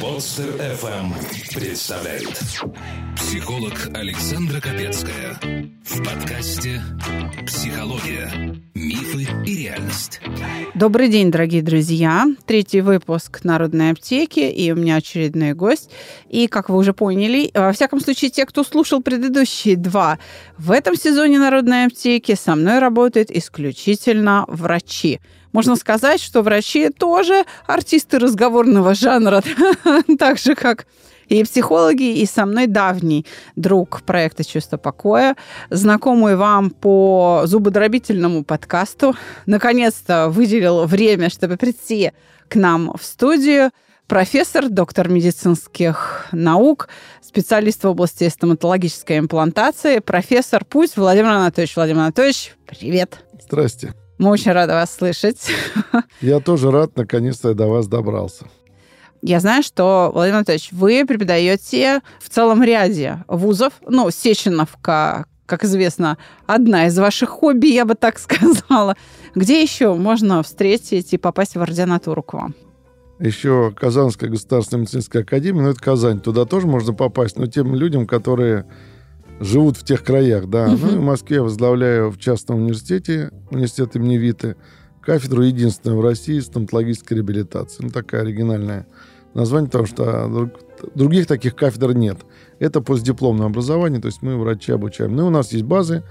Подстер FM представляет Психолог Александра Капецкая В подкасте «Психология. Мифы и реальность» Добрый день, дорогие друзья. Третий выпуск Народной аптеки, и у меня очередной гость. И, как вы уже поняли, во всяком случае, те, кто слушал предыдущие два, в этом сезоне Народной аптеки со мной работают исключительно врачи. Можно сказать, что врачи тоже артисты разговорного жанра, так же, как и психологи, и со мной давний друг проекта «Чувство покоя», знакомый вам по зубодробительному подкасту. Наконец-то выделил время, чтобы прийти к нам в студию профессор, доктор медицинских наук, специалист в области стоматологической имплантации, профессор Пусть Владимир Анатольевич. Владимир Анатольевич, привет. Здрасте. Мы очень рады вас слышать. Я тоже рад, наконец-то я до вас добрался. Я знаю, что, Владимир Анатольевич, вы преподаете в целом ряде вузов, ну, Сеченовка, как известно, одна из ваших хобби, я бы так сказала. Где еще можно встретить и попасть в ординатуру к вам? Еще Казанская государственная медицинская академия, ну, это Казань, туда тоже можно попасть, но тем людям, которые живут в тех краях, да. Uh-huh. Ну, и в Москве я возглавляю в частном университете, университет имени Виты, кафедру единственную в России стоматологической реабилитации. Ну, такая оригинальная название, потому что друг, других таких кафедр нет. Это постдипломное образование, то есть мы врачи обучаем. Ну, и у нас есть базы,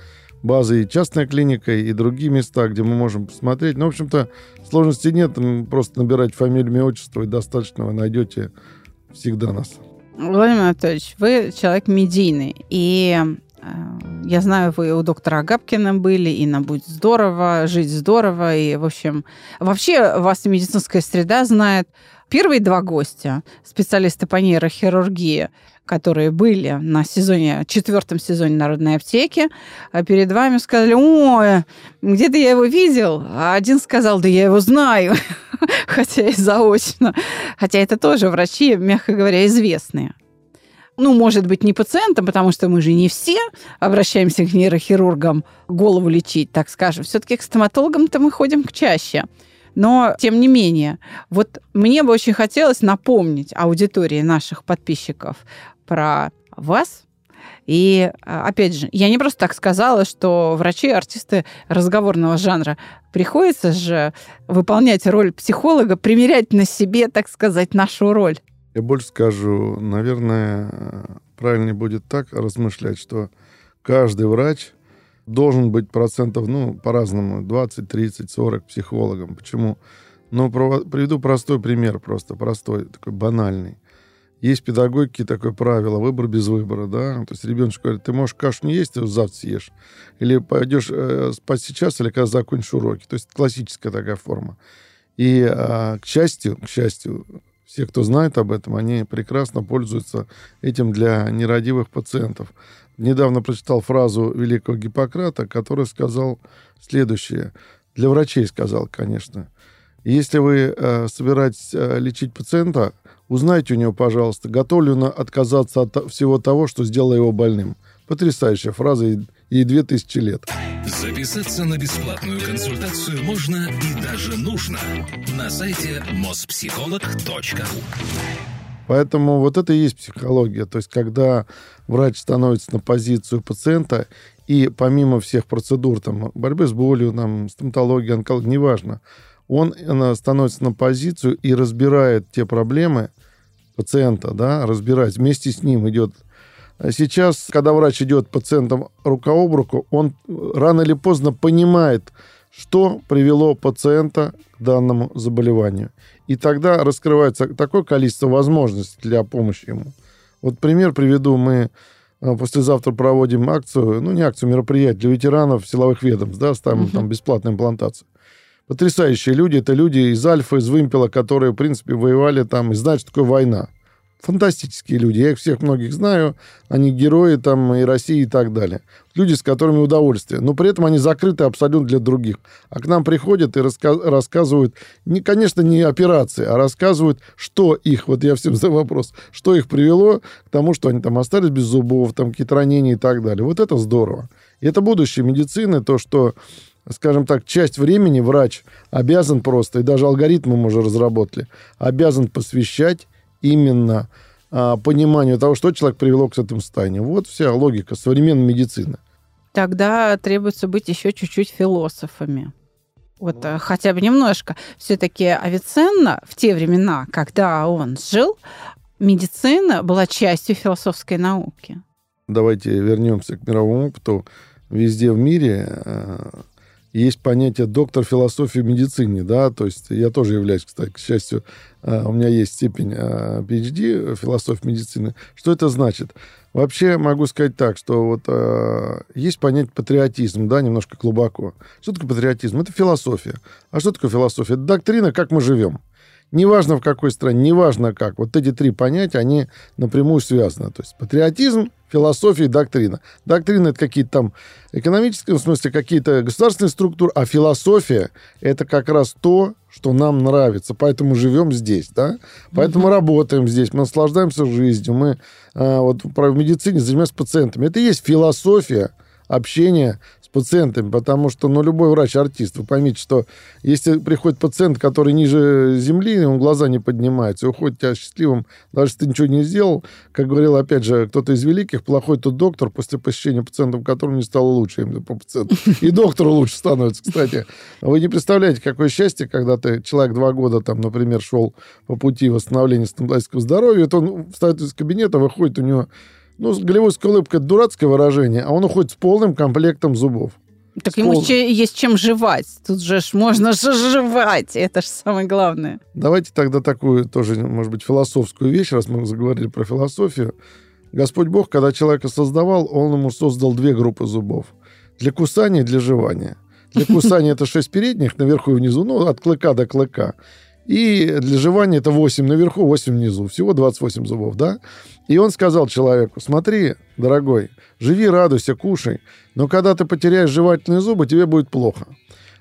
базы и частная клиника, и другие места, где мы можем посмотреть. Ну, в общем-то, сложности нет, просто набирать фамилию, имя, отчество, и достаточно вы найдете всегда нас. Владимир Анатольевич, вы человек медийный, и э, я знаю, вы у доктора Агапкина были, и на «Будь здорово», «Жить здорово», и, в общем, вообще вас медицинская среда знает. Первые два гостя, специалисты по нейрохирургии, которые были на сезоне, четвертом сезоне Народной аптеки, а перед вами сказали, ой, где-то я его видел, а один сказал, да я его знаю, хотя и заочно. Хотя это тоже врачи, мягко говоря, известные. Ну, может быть, не пациентам, потому что мы же не все обращаемся к нейрохирургам голову лечить, так скажем. Все-таки к стоматологам-то мы ходим чаще. Но, тем не менее, вот мне бы очень хотелось напомнить аудитории наших подписчиков про вас, и, а, опять же, я не просто так сказала, что врачи, артисты разговорного жанра приходится же выполнять роль психолога, примерять на себе, так сказать, нашу роль. Я больше скажу, наверное, правильнее будет так размышлять, что каждый врач должен быть процентов, ну, по-разному, 20, 30, 40 психологом. Почему? Ну, приведу простой пример просто, простой, такой банальный. Есть педагогики такое правило, выбор без выбора, да. То есть ребенок говорит, ты можешь кашу не есть, ты завтра съешь. Или пойдешь э, спать сейчас, или когда закончишь уроки. То есть классическая такая форма. И, э, к счастью, к счастью, все, кто знает об этом, они прекрасно пользуются этим для нерадивых пациентов. Недавно прочитал фразу великого Гиппократа, который сказал следующее. Для врачей сказал, конечно. Если вы э, собираетесь э, лечить пациента, узнайте у него, пожалуйста, готов ли он отказаться от всего того, что сделало его больным. Потрясающая фраза, ей две тысячи лет. Записаться на бесплатную консультацию можно и даже нужно на сайте mospsycholog.ru Поэтому вот это и есть психология. То есть, когда врач становится на позицию пациента, и помимо всех процедур, там, борьбы с болью, там, стоматологии, онкологии, неважно, он становится на позицию и разбирает те проблемы пациента, да, разбирает, вместе с ним идет. Сейчас, когда врач идет пациентом рука об руку, он рано или поздно понимает, что привело пациента к данному заболеванию. И тогда раскрывается такое количество возможностей для помощи ему. Вот пример приведу. Мы э, послезавтра проводим акцию, ну не акцию, мероприятие для ветеранов силовых ведомств, да, ставим uh-huh. там бесплатную имплантацию потрясающие люди. Это люди из Альфа, из Вымпела, которые, в принципе, воевали там и знают, что такое война. Фантастические люди. Я их всех многих знаю. Они герои там и России и так далее. Люди, с которыми удовольствие. Но при этом они закрыты абсолютно для других. А к нам приходят и раска- рассказывают, не, конечно, не операции, а рассказывают, что их, вот я всем задаю вопрос, что их привело к тому, что они там остались без зубов, там какие-то ранения и так далее. Вот это здорово. И это будущее медицины, то, что скажем так, часть времени врач обязан просто, и даже алгоритмы мы уже разработали, обязан посвящать именно а, пониманию того, что человек привело к этому состоянию. Вот вся логика современной медицины. Тогда требуется быть еще чуть-чуть философами. Вот ну. хотя бы немножко. Все-таки Авиценна в те времена, когда он жил, медицина была частью философской науки. Давайте вернемся к мировому опыту. Везде в мире э, есть понятие доктор философии в медицине, да, то есть я тоже являюсь, кстати, к счастью, э, у меня есть степень PhD философии медицины. Что это значит? Вообще могу сказать так, что вот э, есть понятие патриотизм, да, немножко глубоко. Что такое патриотизм? Это философия. А что такое философия? Это доктрина, как мы живем. Неважно в какой стране, неважно как. Вот эти три понятия, они напрямую связаны. То есть патриотизм, философия и доктрина. Доктрина — это какие-то там экономические, в смысле, какие-то государственные структуры, а философия — это как раз то, что нам нравится, поэтому живем здесь, да, поэтому mm-hmm. работаем здесь, мы наслаждаемся жизнью, мы а, вот в медицине занимаемся пациентами. Это и есть философия общения пациентами, потому что, ну, любой врач артист. Вы поймите, что если приходит пациент, который ниже земли, он глаза не поднимается, уходит тебя счастливым, даже если ты ничего не сделал, как говорил, опять же, кто-то из великих, плохой тот доктор после посещения пациентов, которому не стало лучше именно по пациенту. И доктору лучше становится, кстати. Вы не представляете, какое счастье, когда ты, человек два года, там, например, шел по пути восстановления стоматологического здоровья, то он встает из кабинета, выходит, у него ну, голливудская улыбка – это дурацкое выражение, а он уходит с полным комплектом зубов. Так с ему пол... есть чем жевать. Тут же ж можно же жевать. Это же самое главное. Давайте тогда такую тоже, может быть, философскую вещь, раз мы заговорили про философию. Господь Бог, когда человека создавал, он ему создал две группы зубов. Для кусания и для жевания. Для кусания это шесть передних, наверху и внизу, ну, от клыка до клыка. И для жевания это 8 наверху, 8 внизу. Всего 28 зубов, да? И он сказал человеку, смотри, дорогой, живи, радуйся, кушай, но когда ты потеряешь жевательные зубы, тебе будет плохо.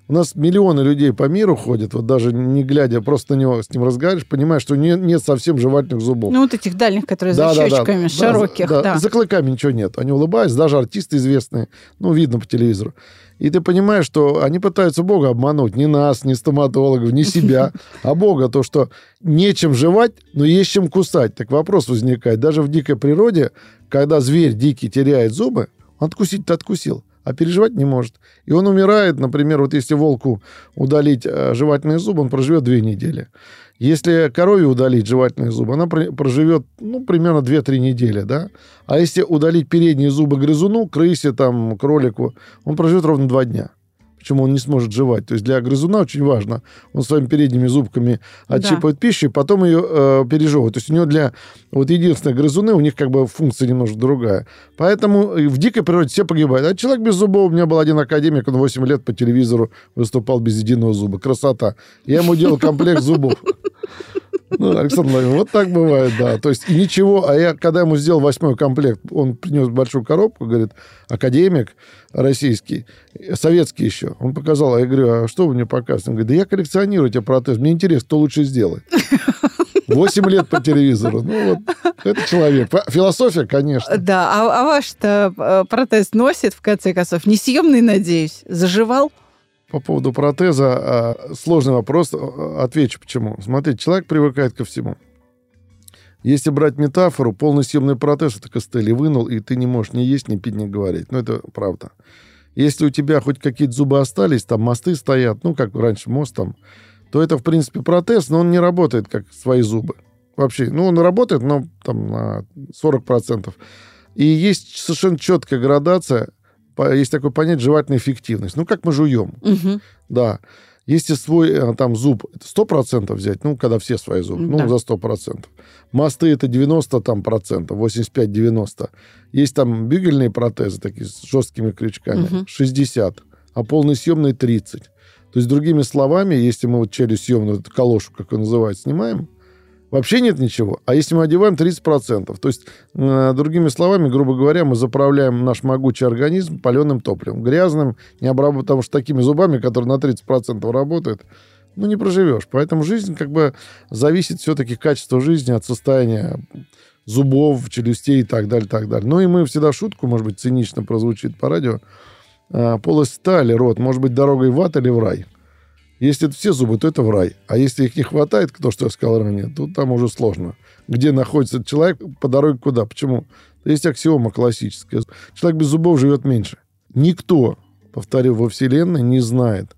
У нас миллионы людей по миру ходят, вот даже не глядя, просто на него с ним разговариваешь, понимаешь, что нет, нет совсем жевательных зубов. Ну, вот этих дальних, которые да, за да, щечками, да, широких, да, да. За клыками ничего нет. Они улыбаются, даже артисты известные, ну, видно по телевизору. И ты понимаешь, что они пытаются Бога обмануть. Не нас, не стоматологов, не себя, а Бога. То, что нечем жевать, но есть чем кусать. Так вопрос возникает. Даже в дикой природе, когда зверь дикий теряет зубы, он откусить-то откусил а переживать не может. И он умирает, например, вот если волку удалить э, жевательные зубы, он проживет две недели. Если корове удалить жевательные зубы, она проживет, ну, примерно 2-3 недели, да. А если удалить передние зубы грызуну, крысе, там, кролику, он проживет ровно 2 дня почему он не сможет жевать. То есть для грызуна очень важно, он своими передними зубками отщипывает да. пищу и потом ее э, пережевывает. То есть у него для вот единственных грызуны, у них как бы функция немножко другая. Поэтому в дикой природе все погибают. А человек без зубов, у меня был один академик, он 8 лет по телевизору выступал без единого зуба. Красота. Я ему делал комплект зубов. Ну, Александр Владимирович, вот так бывает, да. То есть и ничего, а я, когда ему сделал восьмой комплект, он принес большую коробку, говорит, академик российский, советский еще. Он показал, а я говорю, а что вы мне показываете? Он говорит, да я коллекционирую эти протезы, мне интересно, кто лучше сделает. Восемь лет по телевизору. Ну, вот, это человек. Философия, конечно. Да, а, а ваш-то э, протез носит, в конце концов, несъемный, надеюсь? Заживал? По поводу протеза а, сложный вопрос. А, отвечу почему. Смотрите, человек привыкает ко всему. Если брать метафору, полный съемный протез это костыли вынул, и ты не можешь ни есть, ни пить, ни говорить. Ну, это правда. Если у тебя хоть какие-то зубы остались, там мосты стоят, ну, как раньше мост там, то это, в принципе, протез, но он не работает, как свои зубы. Вообще, ну, он работает, но там на 40%. И есть совершенно четкая градация есть такое понятие жевательная эффективность. Ну, как мы жуем. Угу. Да. Если свой э, там зуб 100% взять, ну, когда все свои зубы, ну, да. ну, за 100%. Мосты это 90 там, процентов, 85-90. Есть там бюгельные протезы такие с жесткими крючками, угу. 60, а полный съемный 30. То есть, другими словами, если мы вот челюсть съемную, эту калошу, как ее называют, снимаем, Вообще нет ничего. А если мы одеваем 30%, то есть, э, другими словами, грубо говоря, мы заправляем наш могучий организм паленым топливом, грязным, не обработанным, потому что такими зубами, которые на 30% работают, ну, не проживешь. Поэтому жизнь как бы зависит все-таки качество жизни от состояния зубов, челюстей и так далее, так далее. Ну и мы всегда шутку, может быть, цинично прозвучит по радио, э, полость стали, рот, может быть, дорогой в ад или в рай. Если это все зубы, то это в рай. А если их не хватает, то, что я сказал ранее, то там уже сложно. Где находится человек, по дороге куда? Почему? Есть аксиома классическая. Человек без зубов живет меньше. Никто, повторю, во Вселенной не знает,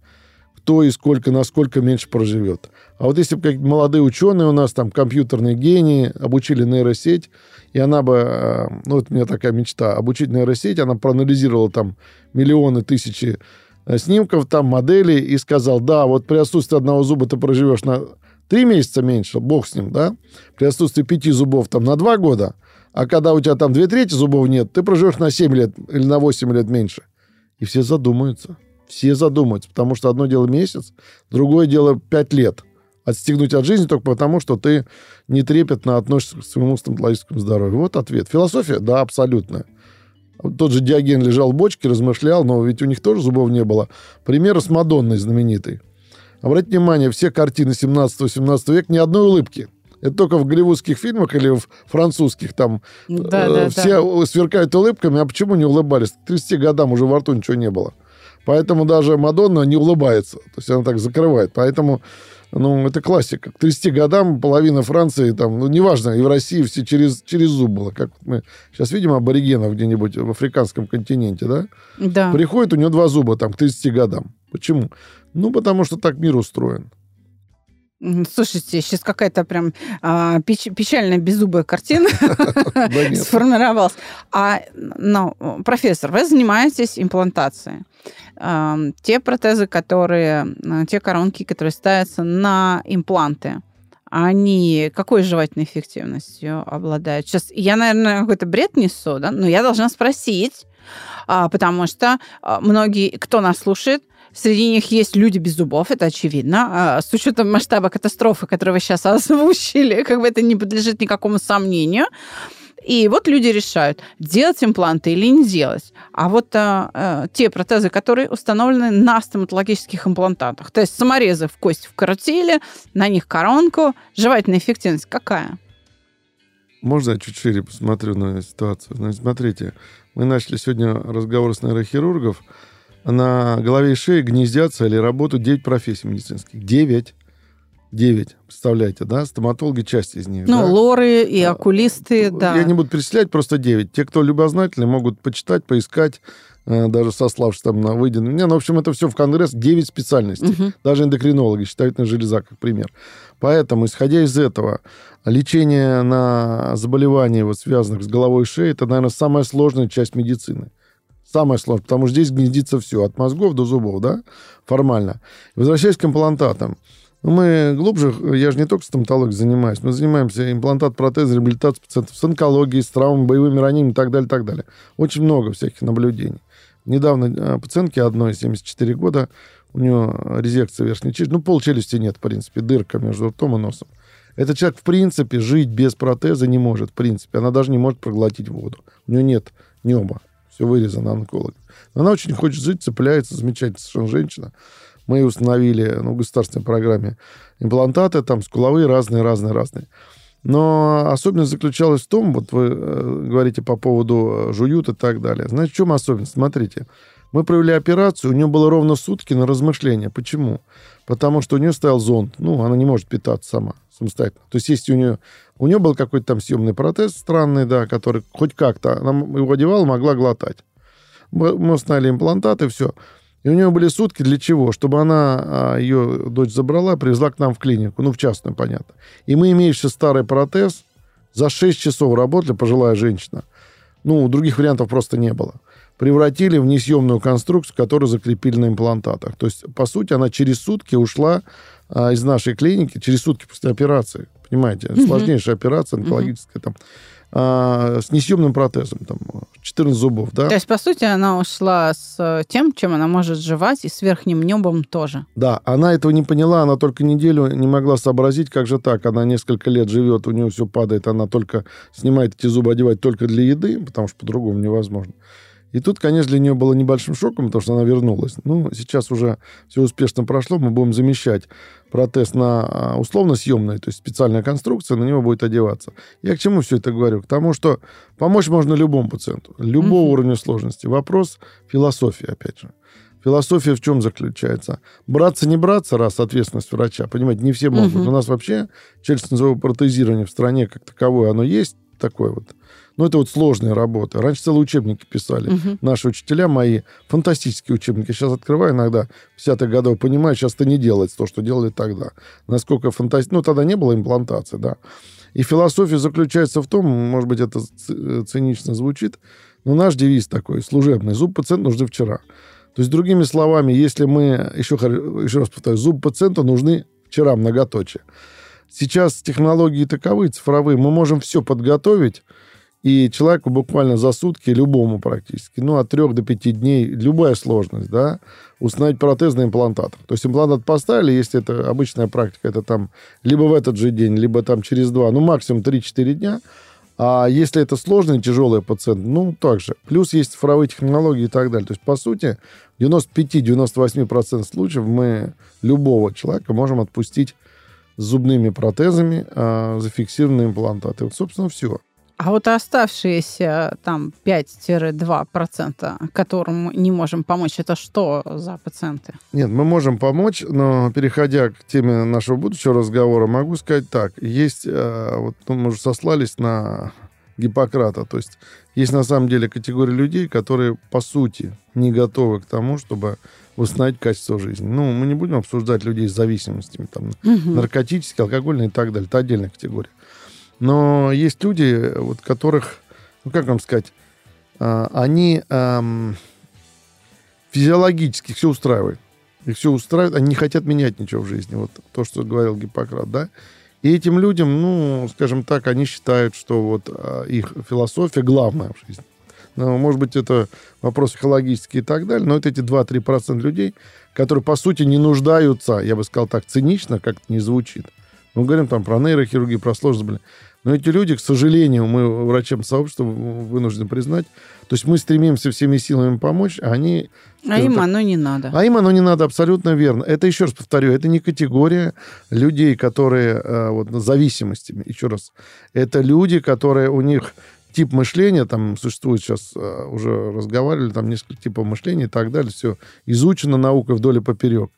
кто и сколько, насколько меньше проживет. А вот если бы какие-то молодые ученые у нас, там, компьютерные гении, обучили нейросеть, и она бы, э, ну, это у меня такая мечта, обучить нейросеть, она проанализировала там миллионы, тысячи снимков, там, моделей, и сказал, да, вот при отсутствии одного зуба ты проживешь на три месяца меньше, бог с ним, да, при отсутствии пяти зубов там на два года, а когда у тебя там две трети зубов нет, ты проживешь на 7 лет или на 8 лет меньше. И все задумаются. Все задумаются, потому что одно дело месяц, другое дело пять лет. Отстегнуть от жизни только потому, что ты не трепетно относишься к своему стоматологическому здоровью. Вот ответ. Философия? Да, абсолютная. Тот же Диоген лежал в бочке, размышлял, но ведь у них тоже зубов не было. Пример с Мадонной знаменитой. Обратите внимание, все картины 17-18 века ни одной улыбки. Это только в голливудских фильмах или в французских там Да, э, да, все да. сверкают улыбками, а почему не улыбались? К 30 годам уже во рту ничего не было. Поэтому даже Мадонна не улыбается. То есть она так закрывает. Поэтому, ну, это классика. К 30 годам половина Франции, там, ну, неважно, и в России все через, через зуб было. Как мы сейчас видим аборигенов где-нибудь в африканском континенте, да? Да. Приходит, у него два зуба там к 30 годам. Почему? Ну, потому что так мир устроен. Слушайте, сейчас какая-то прям а, печ- печальная беззубая картина сформировалась. А, ну, профессор, вы занимаетесь имплантацией. Те протезы, которые, а, те коронки, которые ставятся на импланты, они какой жевательной эффективностью обладают? Сейчас я, наверное, какой-то бред несу, да, но я должна спросить, а, потому что а, многие, кто нас слушает, Среди них есть люди без зубов, это очевидно. А, С учетом масштаба катастрофы, которую вы сейчас озвучили, как бы это не подлежит никакому сомнению. И вот люди решают, делать импланты или не делать. А вот а, а, те протезы, которые установлены на стоматологических имплантатах, то есть саморезы в кость вкоротили, на них коронку, жевательная эффективность какая? Можно я чуть шире посмотрю на ситуацию? Значит, смотрите, мы начали сегодня разговор с нейрохирургов. На голове и шее гнездятся или работают 9 профессий медицинских. 9. 9. Представляете, да? Стоматологи часть из них. Ну, да? лоры и окулисты, да. Я не буду перечислять, просто 9. Те, кто любознательны, могут почитать, поискать, э, даже сославшись там на выйденный. Не, ну, в общем, это все в Конгресс. 9 специальностей. Мгм. Даже эндокринологи считают на железа, как пример. Поэтому, исходя из этого, лечение на заболевания, вот, связанных с головой и шеей, это, наверное, самая сложная часть медицины. Самое сложное, потому что здесь гнездится все, от мозгов до зубов, да, формально. Возвращаясь к имплантатам. Ну, мы глубже, я же не только стоматологией занимаюсь, мы занимаемся имплантат, протез, реабилитацией пациентов с онкологией, с травмами, боевыми ранениями и так далее, так далее. Очень много всяких наблюдений. Недавно э, пациентке одной, 74 года, у нее резекция верхней челюсти, ну, пол челюсти нет, в принципе, дырка между ртом и носом. Этот человек, в принципе, жить без протеза не может, в принципе. Она даже не может проглотить воду. У нее нет неба. Все вырезано онколог. Она очень хочет жить, цепляется, замечательная совершенно женщина. Мы установили ну, в государственной программе имплантаты, там, скуловые, разные, разные, разные. Но особенность заключалась в том, вот вы э, говорите по поводу э, жуют и так далее. Значит, в чем особенность? Смотрите, мы провели операцию, у нее было ровно сутки на размышление. Почему? Потому что у нее стоял зонд. Ну, она не может питаться сама, самостоятельно. То есть, если у нее... У нее был какой-то там съемный протез странный, да, который хоть как-то... Она его одевала, могла глотать. Мы мы установили имплантаты, все. И у нее были сутки для чего? Чтобы она, а, ее дочь забрала, привезла к нам в клинику, ну, в частную, понятно. И мы, имеющий старый протез, за 6 часов работали, пожилая женщина. Ну, других вариантов просто не было. Превратили в несъемную конструкцию, которую закрепили на имплантатах. То есть, по сути, она через сутки ушла а, из нашей клиники, через сутки после операции. Понимаете, Мгм. сложнейшая операция онкологическая там. а, с несъемным протезом, там, 14 зубов, да? То есть, по сути, она ушла с э, тем, чем она может жевать, и с верхним небом тоже. Да, она этого не поняла, она только неделю не могла сообразить, как же так. Она несколько лет живет, у нее все падает, она только снимает эти зубы, одевать только для еды, потому что по-другому невозможно. И тут, конечно, для нее было небольшим шоком, потому что она вернулась. Ну, сейчас уже все успешно прошло, мы будем замещать протез на а, условно съемный, то есть специальная конструкция, на него будет одеваться. Я к чему все это говорю? К тому, что помочь можно любому пациенту, любого Мгм. уровня сложности. Вопрос философии, опять же. Философия в чем заключается? Браться, не браться, раз ответственность врача, понимаете, не все могут. Угу. У нас вообще челюстно-носовое протезирование в стране как таковое, оно есть такое вот. Но это вот сложная работа. Раньше целые учебники писали. Угу. Наши учителя мои, фантастические учебники. Сейчас открываю иногда, в 50-х годов, понимаю, сейчас это не делается то, что делали тогда. Насколько фантастично. Ну, тогда не было имплантации, да. И философия заключается в том, может быть, это цинично звучит, но наш девиз такой, служебный. Зуб пациент нужны вчера. То есть, другими словами, если мы, еще, еще раз повторю, зуб пациента нужны вчера, многоточие. Сейчас технологии таковы, цифровые, мы можем все подготовить, и человеку буквально за сутки, любому практически, ну, от трех до пяти дней, любая сложность, да, установить протез на имплантатор. То есть имплантат поставили, если это обычная практика, это там либо в этот же день, либо там через два, ну, максимум 3-4 дня, а если это сложный, тяжелый пациент, ну, также. Плюс есть цифровые технологии и так далее. То есть, по сути, в 95-98% случаев мы любого человека можем отпустить с зубными протезами, э, зафиксированные имплантаты. Вот, собственно, все. А вот оставшиеся там 5-2%, которым не можем помочь, это что за пациенты? Нет, мы можем помочь, но переходя к теме нашего будущего разговора, могу сказать так. Есть, э, вот ну, мы уже сослались на Гиппократа, то есть есть на самом деле категория людей, которые по сути не готовы к тому, чтобы восстановить качество жизни. Ну, мы не будем обсуждать людей с зависимостями, там, угу. наркотические, алкогольные и так далее. Это отдельная категория. Но есть люди, вот которых, ну как вам сказать, а, они эм, физиологически все устраивают. Их все устраивает, они не хотят менять ничего в жизни. Вот то, что говорил Гиппократ, да. И этим людям, ну, скажем так, они считают, что вот а, их философия главная в жизни. Ну, может быть, это вопрос психологический и так далее, но это эти 2-3% людей, которые, по сути, не нуждаются, я бы сказал так, цинично, как это не звучит. Мы говорим там про нейрохирургию, про сложность, блин. Но эти люди, к сожалению, мы врачам сообщества вынуждены признать, то есть мы стремимся всеми силами помочь, а они... А им так, оно не надо. А им оно не надо, абсолютно верно. Это, еще раз повторю, это не категория людей, которые э, вот, зависимостями, еще раз. Это люди, которые у них тип мышления, там существует сейчас, э, уже разговаривали, там несколько типов мышления и так далее, все изучено наукой вдоль и поперек.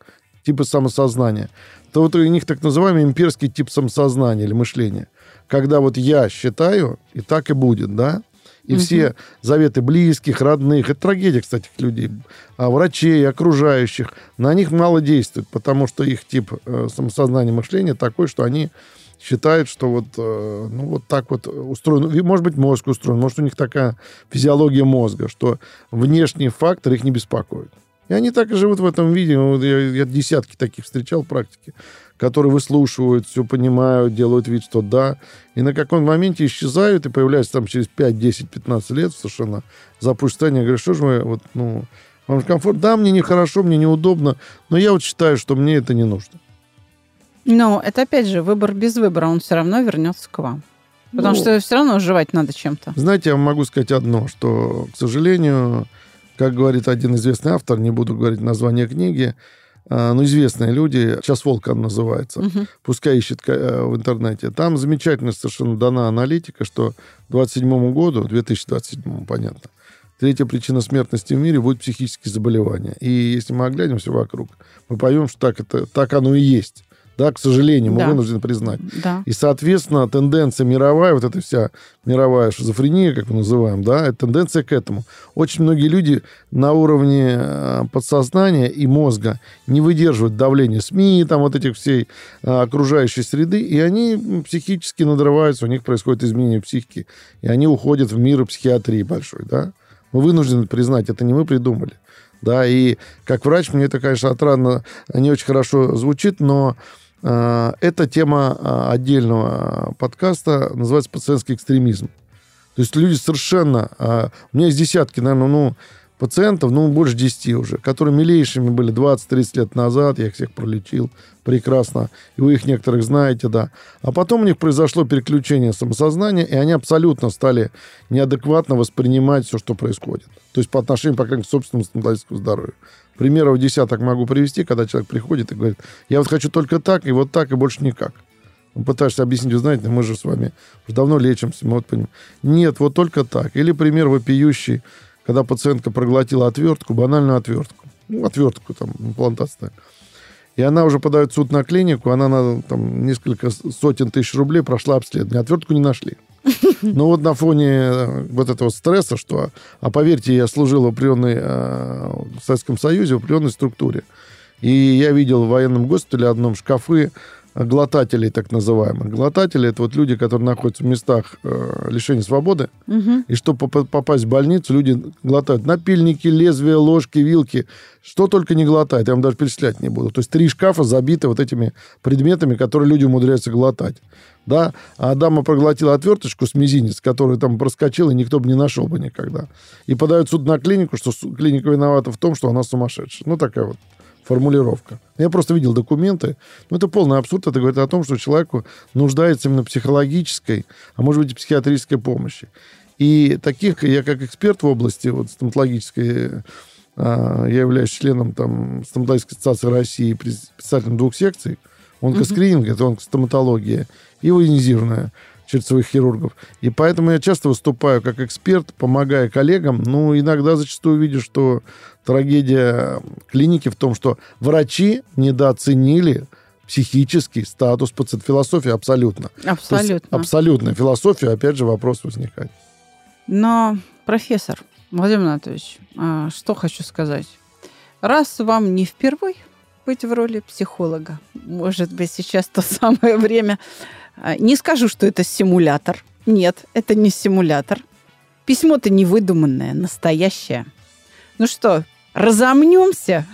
Типы самосознания. То вот у них так называемый имперский тип самосознания или мышления когда вот я считаю, и так и будет, да, и угу. все заветы близких, родных, это трагедия, кстати, людей, а врачей, окружающих, на них мало действует, потому что их тип э, самосознания мышления такой, что они считают, что вот, э, ну, вот так вот устроен, может быть, мозг устроен, может, у них такая физиология мозга, что внешний фактор их не беспокоит. И они так и живут в этом виде. Я, я десятки таких встречал в практике которые выслушивают, все понимают, делают вид, что да, и на каком моменте исчезают и появляются там через 5, 10, 15 лет совершенно запущение. Я говорю, что же мы, вот, ну, вам же комфорт? Да, мне нехорошо, мне неудобно, но я вот считаю, что мне это не нужно. Но это, опять же, выбор без выбора, он все равно вернется к вам. Потому ну, что все равно жевать надо чем-то. Знаете, я могу сказать одно, что, к сожалению, как говорит один известный автор, не буду говорить название книги, ну, известные люди, «Час волка» называется, угу. пускай ищет э, в интернете. Там замечательно совершенно дана аналитика, что к 2027 году, 2027, понятно, третья причина смертности в мире будет психические заболевания. И если мы оглянемся вокруг, мы поймем, что так, это, так оно и есть да, к сожалению, мы да. вынуждены признать. Да. И, соответственно, тенденция мировая, вот эта вся мировая шизофрения, как мы называем, да, это тенденция к этому. Очень многие люди на уровне э, подсознания и мозга не выдерживают давления СМИ, там вот этих всей э, окружающей среды, и они психически надрываются, у них происходит изменение психики, и они уходят в мир психиатрии большой, да. Мы вынуждены признать, это не мы придумали. Да, и как врач мне это, конечно, отрадно не очень хорошо звучит, но Э, эта тема э, отдельного подкаста называется «Пациентский экстремизм». То есть люди совершенно... Э, у меня есть десятки, наверное, ну, пациентов, ну, больше 10 уже, которые милейшими были 20-30 лет назад, я их всех пролечил прекрасно, и вы их некоторых знаете, да. А потом у них произошло переключение самосознания, и они абсолютно стали неадекватно воспринимать все, что происходит. То есть по отношению, по крайней мере, к собственному стоматологическому здоровью. Примеров десяток могу привести, когда человек приходит и говорит, я вот хочу только так, и вот так, и больше никак. Пытаешься объяснить, вы знаете, мы же с вами уже давно лечимся, мы вот понимаем. Нет, вот только так. Или пример вопиющий, когда пациентка проглотила отвертку, банальную отвертку. ну, отвертку там, имплантация. И она уже подает суд на клинику, она на там, несколько сотен тысяч рублей прошла обследование. Отвертку не нашли. Но вот на фоне э, вот этого стресса, что, а поверьте, я служил в определенной, э, в Советском Союзе, в определенной структуре. И я видел в военном госпитале одном шкафы глотателей, так называемых. Глотатели это вот люди, которые находятся в местах э, лишения свободы. Угу. И чтобы попасть в больницу, люди глотают напильники, лезвия, ложки, вилки. Что только не глотают, я вам даже перечислять не буду. То есть три шкафа забиты вот этими предметами, которые люди умудряются глотать. Да? А дама проглотила отверточку с мизинец, который там проскочил, и никто бы не нашел бы никогда. И подают суд на клинику, что клиника виновата в том, что она сумасшедшая. Ну, такая вот формулировка. Я просто видел документы. Ну, это полный абсурд. Это говорит о том, что человеку нуждается именно психологической, а может быть и психиатрической помощи. И таких, я как эксперт в области вот, стоматологической, а, я являюсь членом там, стоматологической ассоциации России, председателем двух секций. Онкоскрининг, mm-hmm. это онкостоматология, и военизированная своих хирургов. И поэтому я часто выступаю как эксперт, помогая коллегам. Ну, иногда зачастую видишь, что трагедия клиники в том, что врачи недооценили психический статус пациента. Философия абсолютно. Абсолютно. Абсолютно. Философия, опять же, вопрос возникает. Но, профессор Владимир Анатольевич, а, что хочу сказать. Раз вам не впервой быть в роли психолога, может быть, сейчас то самое время не скажу, что это симулятор. Нет, это не симулятор. Письмо-то не выдуманное, настоящее. Ну что, разомнемся?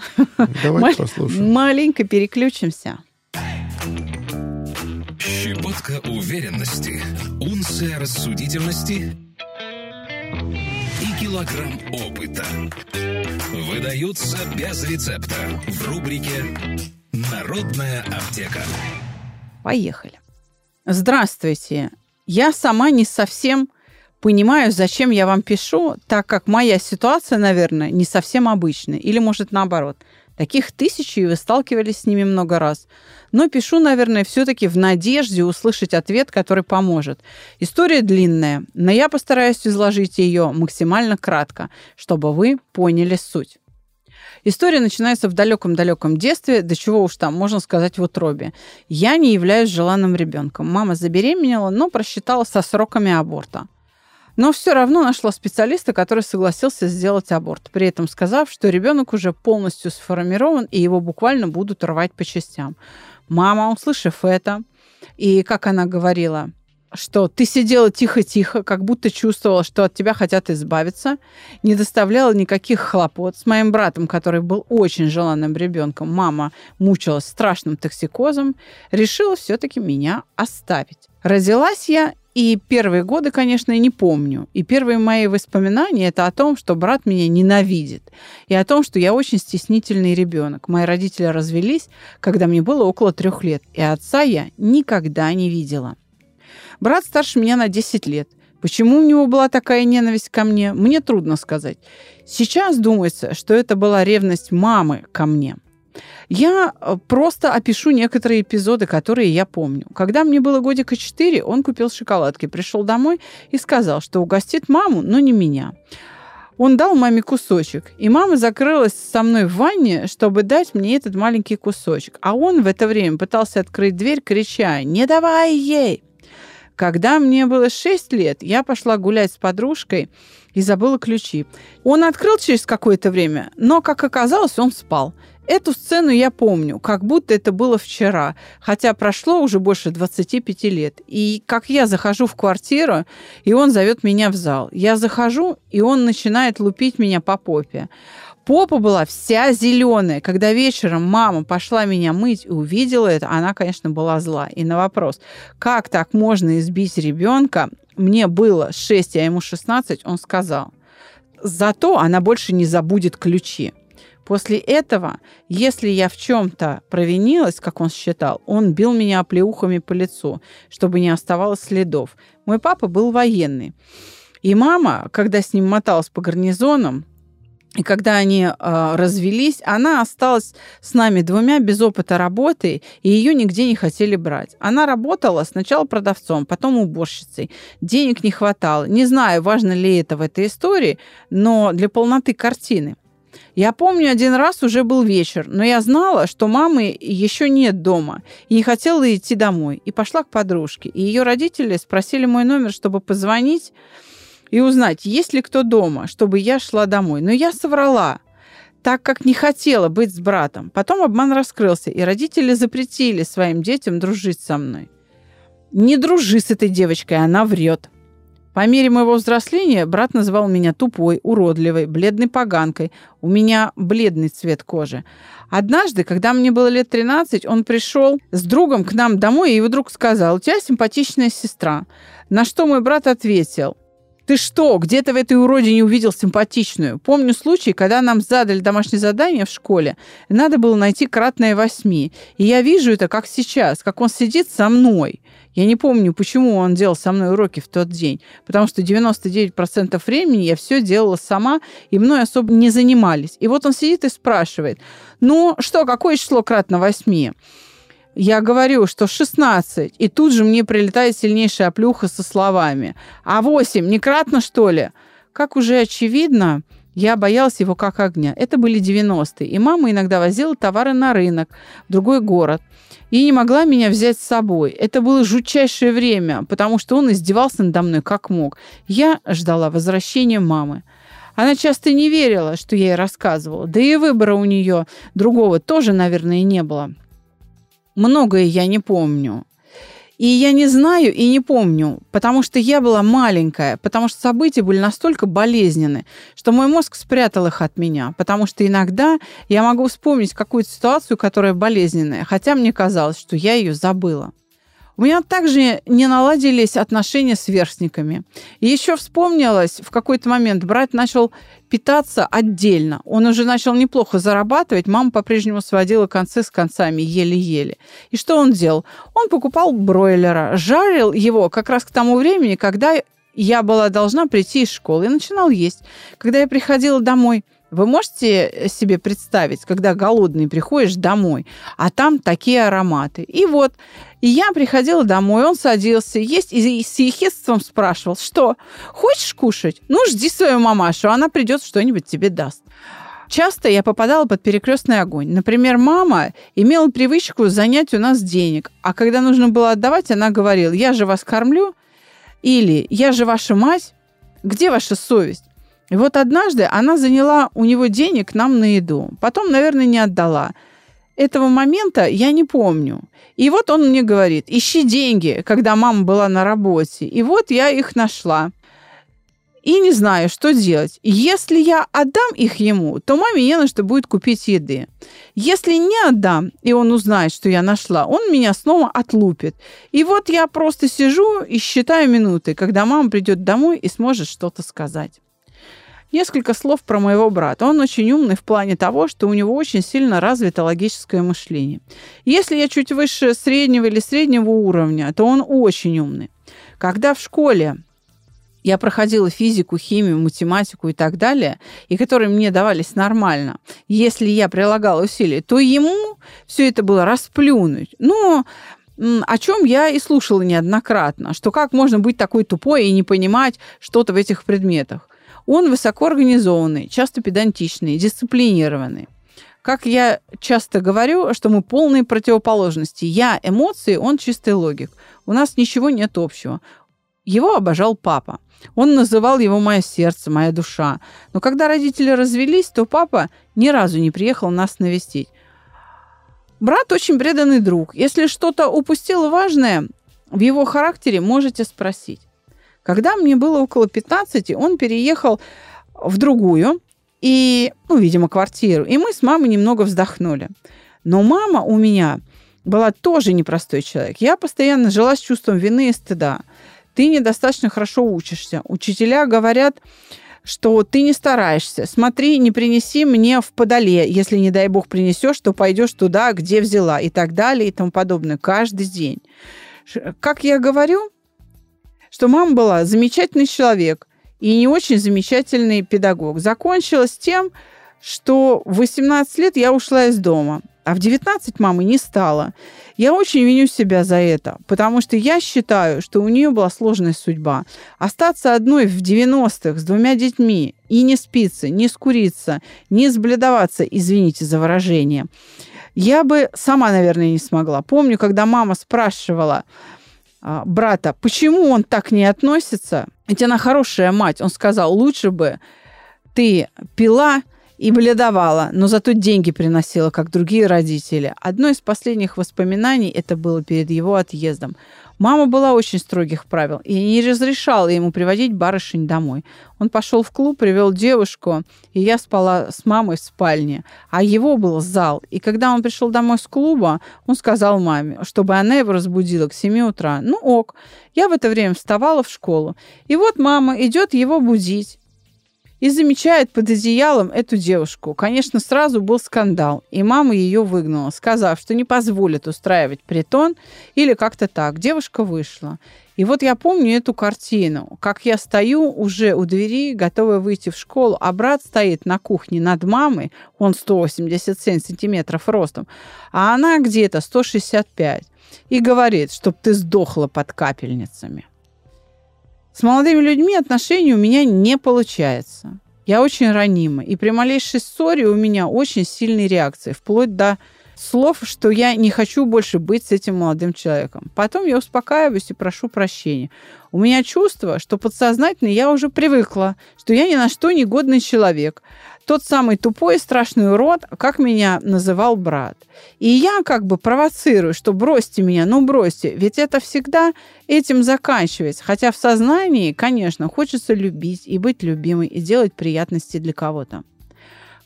Давайте послушаем. Маленько переключимся. Щепотка уверенности, унция рассудительности и килограмм опыта выдаются без рецепта в рубрике «Народная аптека». Поехали. Здравствуйте. Я сама не совсем понимаю, зачем я вам пишу, так как моя ситуация, наверное, не совсем обычная. Или, может, наоборот. Таких тысячи, и вы сталкивались с ними много раз. Но пишу, наверное, все-таки в надежде услышать ответ, который поможет. История длинная, но я постараюсь изложить ее максимально кратко, чтобы вы поняли суть. История начинается в далеком-далеком детстве, до чего уж там, можно сказать, в утробе. Я не являюсь желанным ребенком. Мама забеременела, но просчитала со сроками аборта. Но все равно нашла специалиста, который согласился сделать аборт, при этом сказав, что ребенок уже полностью сформирован, и его буквально будут рвать по частям. Мама, услышав это, и как она говорила, что ты сидела тихо-тихо, как будто чувствовала, что от тебя хотят избавиться, не доставляла никаких хлопот. С моим братом, который был очень желанным ребенком, мама мучилась страшным токсикозом, решила все-таки меня оставить. Родилась я и первые годы, конечно, не помню. И первые мои воспоминания это о том, что брат меня ненавидит. И о том, что я очень стеснительный ребенок. Мои родители развелись, когда мне было около трех лет. И отца я никогда не видела. Брат старше меня на 10 лет. Почему у него была такая ненависть ко мне, мне трудно сказать. Сейчас думается, что это была ревность мамы ко мне. Я э, просто опишу некоторые эпизоды, которые я помню. Когда мне было годика 4, он купил шоколадки, пришел домой и сказал, что угостит маму, но не меня. Он дал маме кусочек, и мама закрылась со мной в ванне, чтобы дать мне этот маленький кусочек. А он в это время пытался открыть дверь, крича «Не давай ей!» Когда мне было 6 лет, я пошла гулять с подружкой и забыла ключи. Он открыл через какое-то время, но, как оказалось, он спал. Эту сцену я помню, как будто это было вчера, хотя прошло уже больше 25 лет. И как я захожу в квартиру, и он зовет меня в зал. Я захожу, и он начинает лупить меня по попе. Попа была вся зеленая. Когда вечером мама пошла меня мыть и увидела это, она, конечно, была зла. И на вопрос, как так можно избить ребенка, мне было 6, а ему 16, он сказал, зато она больше не забудет ключи. После этого, если я в чем-то провинилась, как он считал, он бил меня оплеухами по лицу, чтобы не оставалось следов. Мой папа был военный. И мама, когда с ним моталась по гарнизонам, и когда они э, развелись, она осталась с нами двумя без опыта работы, и ее нигде не хотели брать. Она работала сначала продавцом, потом уборщицей. Денег не хватало. Не знаю, важно ли это в этой истории, но для полноты картины. Я помню, один раз уже был вечер, но я знала, что мамы еще нет дома, и не хотела идти домой. И пошла к подружке. И ее родители спросили мой номер, чтобы позвонить и узнать, есть ли кто дома, чтобы я шла домой. Но я соврала, так как не хотела быть с братом. Потом обман раскрылся, и родители запретили своим детям дружить со мной. Не дружи с этой девочкой, она врет. По мере моего взросления брат называл меня тупой, уродливой, бледной поганкой. У меня бледный цвет кожи. Однажды, когда мне было лет 13, он пришел с другом к нам домой и вдруг сказал, у тебя симпатичная сестра. На что мой брат ответил, ты что, где-то в этой уродине увидел симпатичную? Помню случай, когда нам задали домашнее задание в школе. Надо было найти кратное восьми. И я вижу это, как сейчас, как он сидит со мной. Я не помню, почему он делал со мной уроки в тот день. Потому что 99% времени я все делала сама, и мной особо не занимались. И вот он сидит и спрашивает, ну что, какое число кратно восьми? Я говорю, что 16, и тут же мне прилетает сильнейшая оплюха со словами. А 8 не кратно, что ли? Как уже очевидно, я боялась его как огня. Это были 90-е, и мама иногда возила товары на рынок, в другой город. И не могла меня взять с собой. Это было жутчайшее время, потому что он издевался надо мной как мог. Я ждала возвращения мамы. Она часто не верила, что я ей рассказывала. Да и выбора у нее другого тоже, наверное, не было. Многое я не помню. И я не знаю и не помню, потому что я была маленькая, потому что события были настолько болезненны, что мой мозг спрятал их от меня, потому что иногда я могу вспомнить какую-то ситуацию, которая болезненная, хотя мне казалось, что я ее забыла. У меня также не наладились отношения с сверстниками. И еще вспомнилось, в какой-то момент брат начал питаться отдельно. Он уже начал неплохо зарабатывать, мама по-прежнему сводила концы с концами еле-еле. И что он делал? Он покупал бройлера, жарил его как раз к тому времени, когда я была должна прийти из школы и начинал есть. Когда я приходила домой – вы можете себе представить, когда голодный приходишь домой, а там такие ароматы. И вот, и я приходила домой, он садился есть и с ехидством спрашивал, что, хочешь кушать? Ну, жди свою мамашу, она придет, что-нибудь тебе даст. Часто я попадала под перекрестный огонь. Например, мама имела привычку занять у нас денег, а когда нужно было отдавать, она говорила, я же вас кормлю, или я же ваша мать, где ваша совесть? И вот однажды она заняла у него денег нам на еду. Потом, наверное, не отдала. Этого момента я не помню. И вот он мне говорит, ищи деньги, когда мама была на работе. И вот я их нашла. И не знаю, что делать. Если я отдам их ему, то маме не на что будет купить еды. Если не отдам, и он узнает, что я нашла, он меня снова отлупит. И вот я просто сижу и считаю минуты, когда мама придет домой и сможет что-то сказать. Несколько слов про моего брата. Он очень умный в плане того, что у него очень сильно развито логическое мышление. Если я чуть выше среднего или среднего уровня, то он очень умный. Когда в школе я проходила физику, химию, математику и так далее, и которые мне давались нормально, если я прилагала усилия, то ему все это было расплюнуть. Но о чем я и слушала неоднократно, что как можно быть такой тупой и не понимать что-то в этих предметах. Он высокоорганизованный, часто педантичный, дисциплинированный. Как я часто говорю, что мы полные противоположности. Я эмоции, он чистый логик. У нас ничего нет общего. Его обожал папа. Он называл его «мое сердце», «моя душа». Но когда родители развелись, то папа ни разу не приехал нас навестить. Брат очень преданный друг. Если что-то упустил важное в его характере, можете спросить. Когда мне было около 15, он переехал в другую, и, ну, видимо, квартиру. И мы с мамой немного вздохнули. Но мама у меня была тоже непростой человек. Я постоянно жила с чувством вины и стыда. Ты недостаточно хорошо учишься. Учителя говорят, что ты не стараешься. Смотри, не принеси мне в подоле. Если, не дай бог, принесешь, то пойдешь туда, где взяла. И так далее, и тому подобное. Каждый день. Как я говорю, что мама была замечательный человек и не очень замечательный педагог. Закончилось тем, что в 18 лет я ушла из дома. А в 19 мамы не стало. Я очень виню себя за это, потому что я считаю, что у нее была сложная судьба. Остаться одной в 90-х с двумя детьми и не спиться, не скуриться, не сбледоваться, извините за выражение, я бы сама, наверное, не смогла. Помню, когда мама спрашивала а, брата, почему он так не относится, ведь она хорошая мать, он сказал, лучше бы ты пила и бледовала, но зато деньги приносила, как другие родители. Одно из последних воспоминаний это было перед его отъездом. Мама была очень строгих правил и не разрешала ему приводить барышень домой. Он пошел в клуб, привел девушку, и я спала с мамой в спальне, а его был зал. И когда он пришел домой с клуба, он сказал маме, чтобы она его разбудила к 7 утра. Ну ок. Я в это время вставала в школу. И вот мама идет его будить и замечает под одеялом эту девушку. Конечно, сразу был скандал, и мама ее выгнала, сказав, что не позволит устраивать притон или как-то так. Девушка вышла. И вот я помню эту картину, как я стою уже у двери, готовая выйти в школу, а брат стоит на кухне над мамой, он 187 сантиметров ростом, а она где-то 165, и говорит, чтоб ты сдохла под капельницами. С молодыми людьми отношений у меня не получается. Я очень ранима, и при малейшей ссоре у меня очень сильные реакции, вплоть до слов, что я не хочу больше быть с этим молодым человеком. Потом я успокаиваюсь и прошу прощения. У меня чувство, что подсознательно я уже привыкла, что я ни на что не годный человек. Тот самый тупой и страшный урод, как меня называл брат. И я как бы провоцирую, что бросьте меня, ну бросьте. Ведь это всегда этим заканчивается. Хотя в сознании, конечно, хочется любить и быть любимой, и делать приятности для кого-то.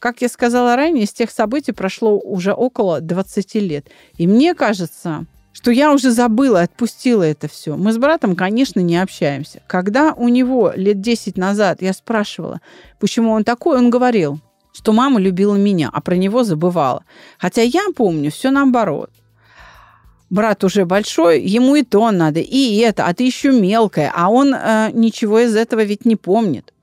Как я сказала ранее, с тех событий прошло уже около 20 лет. И мне кажется, что я уже забыла, отпустила это все. Мы с братом, конечно, не общаемся. Когда у него лет 10 назад я спрашивала, почему он такой, он говорил, что мама любила меня, а про него забывала. Хотя я помню все наоборот. Брат уже большой, ему и то надо, и это, а ты еще мелкая, а он э, ничего из этого ведь не помнит.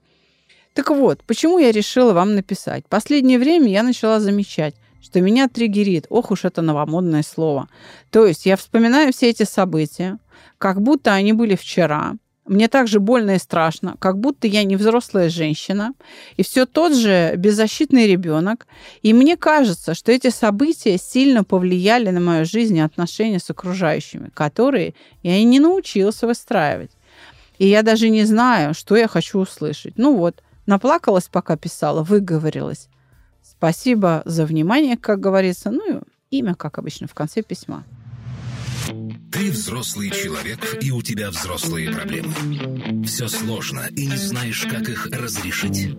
Так вот, почему я решила вам написать? Последнее время я начала замечать, что меня триггерит. Ох уж это новомодное слово. То есть я вспоминаю все эти события, как будто они были вчера. Мне так же больно и страшно, как будто я не взрослая женщина, и все тот же беззащитный ребенок. И мне кажется, что эти события сильно повлияли на мою жизнь и отношения с окружающими, которые я и не научилась выстраивать. И я даже не знаю, что я хочу услышать. Ну вот, Наплакалась, пока писала, выговорилась. Спасибо за внимание, как говорится. Ну и имя, как обычно, в конце письма. Ты взрослый человек, и у тебя взрослые проблемы. Все сложно, и не знаешь, как их разрешить.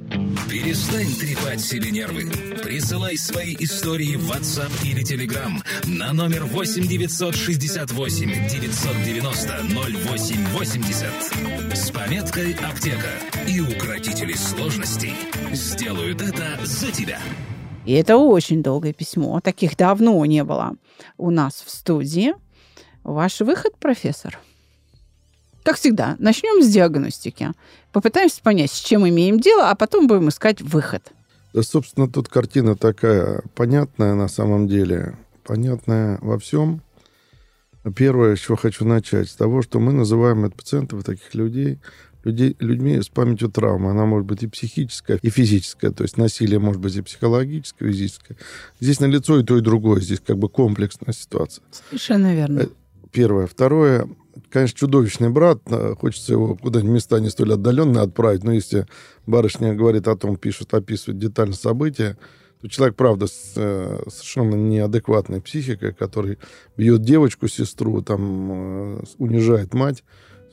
Перестань трепать себе нервы. Присылай свои истории в WhatsApp или Telegram на номер 8 968 990 0880 с пометкой «Аптека». И укротители сложностей сделают это за тебя. И это очень долгое письмо. Таких давно не было у нас в студии. Ваш выход, профессор? Как всегда, начнем с диагностики. Попытаемся понять, с чем имеем дело, а потом будем искать выход. Да, собственно, тут картина такая понятная на самом деле, понятная во всем. Первое, с чего хочу начать, с того, что мы называем от пациентов, таких людей, людей, людьми с памятью травмы. Она может быть и психическая, и физическая. То есть насилие может быть и психологическое, и физическое. Здесь на лицо и то, и другое. Здесь как бы комплексная ситуация. Совершенно верно. Э, Первое. Второе. Конечно, чудовищный брат. Хочется его куда-нибудь места не столь отдаленные отправить. Но если барышня говорит о том, пишет, описывает детально события, то человек, правда, с э, совершенно неадекватной психикой, который бьет девочку, сестру, там, э, унижает мать,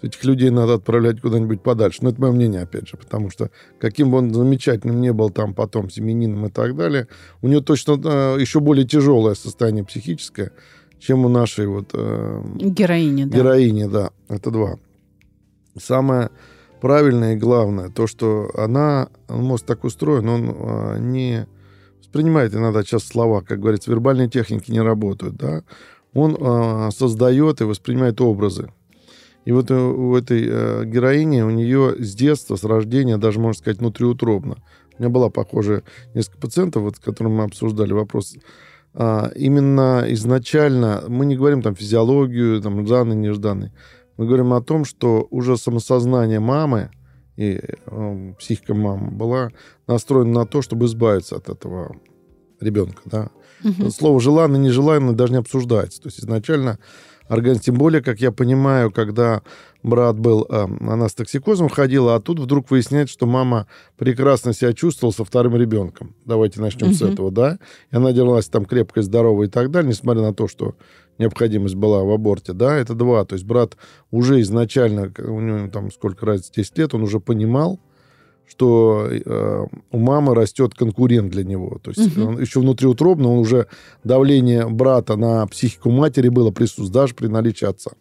этих людей надо отправлять куда-нибудь подальше. Но это мое мнение, опять же, потому что каким бы он замечательным не был там потом семенином и так далее, у него точно э, еще более тяжелое состояние психическое, чем у нашей вот... Э, героини, да. Героини, да. Это два. Самое правильное и главное, то, что она, мозг так устроен, он э, не воспринимает иногда сейчас слова, как говорится, вербальные техники не работают, да. Он э, создает и воспринимает образы. И вот у этой э, героини, у нее с детства, с рождения, даже, можно сказать, внутриутробно. У меня была похожая несколько пациентов, вот, с которыми мы обсуждали вопрос именно изначально, мы не говорим там физиологию, там жданный, нежданный, мы говорим о том, что уже самосознание мамы и э, психика мамы была настроена на то, чтобы избавиться от этого ребенка, да. Угу. Слово желанно, нежеланно даже не обсуждается. То есть изначально организм, тем более, как я понимаю, когда брат был, э, она с токсикозом ходила, а тут вдруг выясняется, что мама прекрасно себя чувствовала со вторым ребенком. Давайте начнем угу. с этого, да. И она держалась там крепкой, здоровой и так далее, несмотря на то, что необходимость была в аборте, да, это два. То есть брат уже изначально, у него там сколько раз, 10 лет, он уже понимал, что э, у мамы растет конкурент для него. То есть угу. он еще внутриутробно, он уже давление брата на психику матери было присутствовать, даже при наличии отца.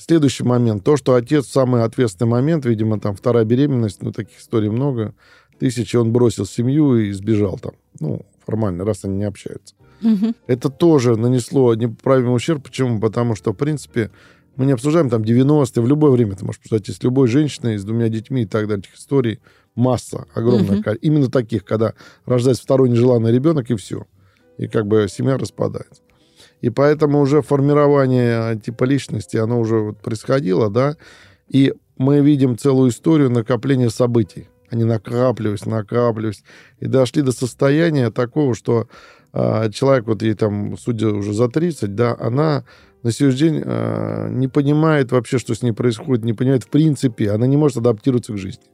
Следующий момент. То, что отец в самый ответственный момент, видимо, там вторая беременность, ну, таких историй много, тысячи, он бросил семью и сбежал там. Ну, формально, раз они не общаются. Угу. Это тоже нанесло неправильный ущерб. Почему? Потому что, в принципе, мы не обсуждаем там 90-е, в любое время ты можешь обсуждать с любой женщиной, с двумя детьми и так далее. Этих историй масса, огромная. Угу. Именно таких, когда рождается второй нежеланный ребенок, и все. И как бы семья распадается. И поэтому уже формирование типа личности, оно уже вот происходило, да, и мы видим целую историю накопления событий. Они накапливались, накапливались, и дошли до состояния такого, что а, человек, вот ей там, судя уже за 30, да, она на сегодняшний день а, не понимает вообще, что с ней происходит, не понимает в принципе, она не может адаптироваться к жизни.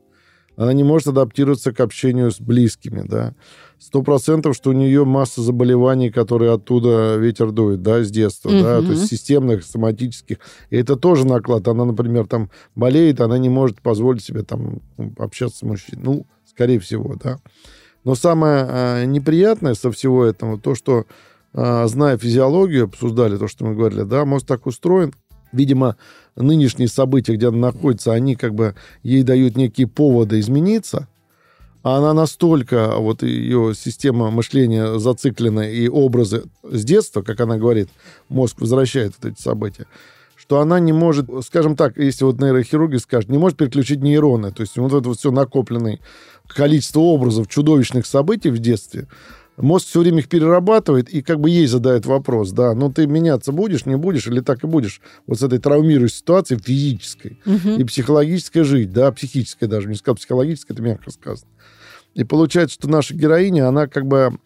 Она не может адаптироваться к общению с близкими, да. Сто процентов, что у нее масса заболеваний, которые оттуда ветер дует, да, с детства, mm-hmm. да, то есть системных, соматических. И это тоже наклад. Она, например, там болеет, она не может позволить себе там общаться с мужчиной. Ну, скорее всего, да. Но самое э, неприятное со всего этого, то, что, э, зная физиологию, обсуждали то, что мы говорили, да, мозг так устроен, видимо, нынешние события, где она находится, они как бы ей дают некие поводы измениться, а она настолько, вот ее система мышления зациклена и образы с детства, как она говорит, мозг возвращает вот эти события, что она не может, скажем так, если вот нейрохирурги скажут, не может переключить нейроны. То есть вот это вот все накопленное количество образов чудовищных событий в детстве, мозг все время их перерабатывает и как бы ей задает вопрос, да, ну ты меняться будешь, не будешь, или так и будешь вот с этой травмирующей ситуацией физической угу. и психологической жить, да, психической даже, не сказал психологической, это мягко сказано. И получается, что наша героиня, она как бы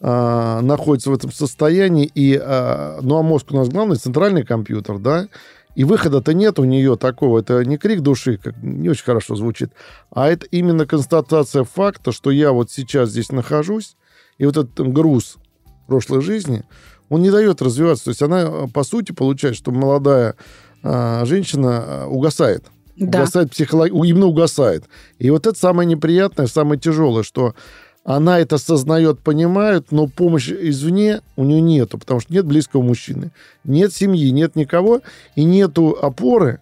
э, находится в этом состоянии, и, э, ну а мозг у нас главный, центральный компьютер, да, и выхода-то нет у нее такого. Это не крик души, как не очень хорошо звучит, а это именно констатация факта, что я вот сейчас здесь нахожусь, и вот этот груз прошлой жизни, он не дает развиваться. То есть она, по сути, получает, что молодая а, женщина угасает. Да. Угасает психологически, именно угасает. И вот это самое неприятное, самое тяжелое, что она это осознает, понимает, но помощи извне у нее нету, потому что нет близкого мужчины, нет семьи, нет никого, и нету опоры,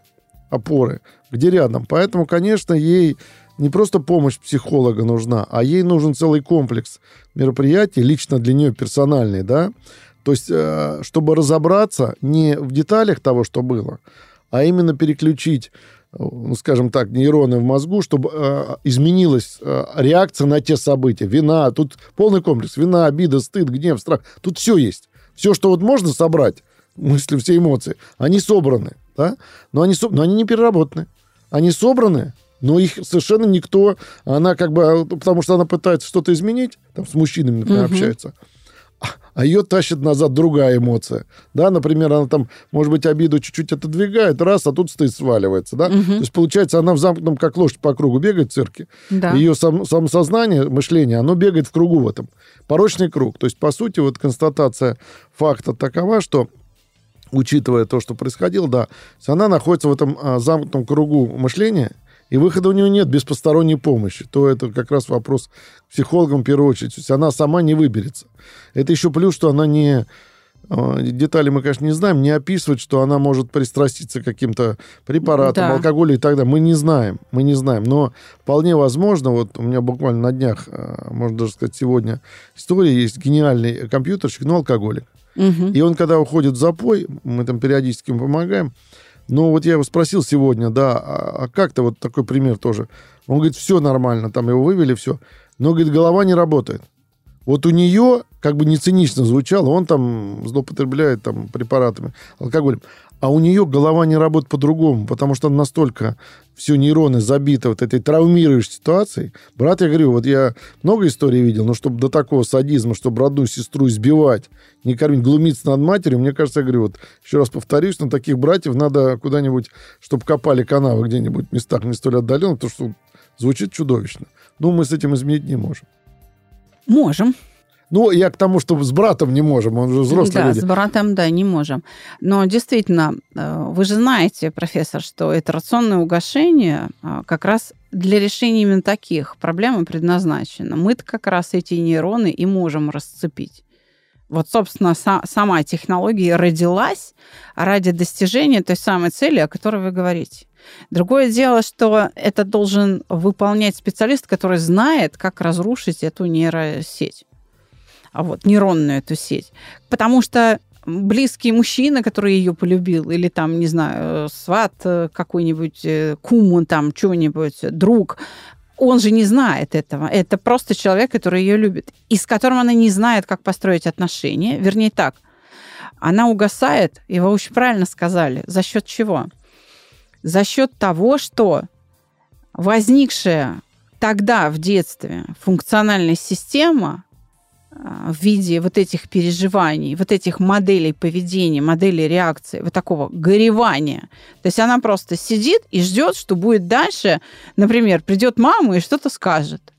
опоры, где рядом. Поэтому, конечно, ей не просто помощь психолога нужна, а ей нужен целый комплекс мероприятий, лично для нее персональный, да, то есть, э, чтобы разобраться не в деталях того, что было, а именно переключить ну, скажем так, нейроны в мозгу, чтобы э, изменилась э, реакция на те события. Вина, тут полный комплекс. Вина, обида, стыд, гнев, страх. Тут все есть. Все, что вот можно собрать, мысли, все эмоции, они собраны, да? Но они, но они не переработаны. Они собраны, но их совершенно никто, она как бы, а, потому что она пытается что-то изменить, там с мужчинами, например, угу. общается, а ее тащит назад другая эмоция. Да, например, она там, может быть, обиду чуть-чуть отодвигает, раз, а тут стыд сваливается, да. Угу. То есть, получается, она в замкнутом, как лошадь по кругу бегает в цирке. Да. Ее сам, самосознание, мышление, оно бегает в кругу в этом. Порочный круг. То есть, по сути, вот констатация факта такова, что учитывая то, что происходило, да, она находится в этом а, замкнутом кругу мышления, и выхода у нее нет без посторонней помощи, то это как раз вопрос к психологам в первую очередь. То есть она сама не выберется. Это еще плюс, что она не... А, детали мы, конечно, не знаем, не описывать, что она может пристраститься к каким-то препаратам, да. алкоголю и так далее. Мы не знаем, мы не знаем. Но вполне возможно, вот у меня буквально на днях, а, можно даже сказать, сегодня история есть гениальный компьютерщик, но алкоголик. Угу. И он, когда уходит в запой, мы там периодически ему помогаем, но вот я его спросил сегодня, да, а, а как-то вот такой пример тоже. Он говорит, все нормально, там его вывели, все. Но, говорит, голова не работает. Вот у нее, как бы не цинично звучало, он там злоупотребляет там препаратами, алкоголем. А у нее голова не работает по-другому, потому что настолько все нейроны забиты вот этой травмирующей ситуацией. Брат, я говорю, вот я много историй видел, но чтобы до такого садизма, чтобы родную сестру избивать, не кормить, глумиться над матерью, мне кажется, я говорю, вот еще раз повторюсь, на таких братьев надо куда-нибудь, чтобы копали канавы где-нибудь в местах не столь отдаленных, потому что звучит чудовищно. Но мы с этим изменить не можем. Можем. Ну, я к тому, что с братом не можем, он же взрослый. Да, люди. с братом, да, не можем. Но действительно, э, вы же знаете, профессор, что итерационное угошение э, как раз для решения именно таких проблем и предназначено. Мы-то как раз эти нейроны и можем расцепить. Вот, собственно, сама технология родилась ради достижения той самой цели, о которой вы говорите. Другое дело, что это должен выполнять специалист, который знает, как разрушить эту нейросеть. А вот, нейронную эту сеть. Потому что близкий мужчина, который ее полюбил, или там, не знаю, сват э, какой-нибудь, э, кум, там, что-нибудь, друг, он же не знает этого. Это просто человек, который ее любит, и с которым она не знает, как построить отношения. Вернее так, она угасает, и вы очень правильно сказали, за счет чего? За счет того, что возникшая тогда в детстве функциональная система в виде вот этих переживаний, вот этих моделей поведения, моделей реакции, вот такого горевания. То есть она просто сидит и ждет, что будет дальше. Например, придет мама и что-то скажет.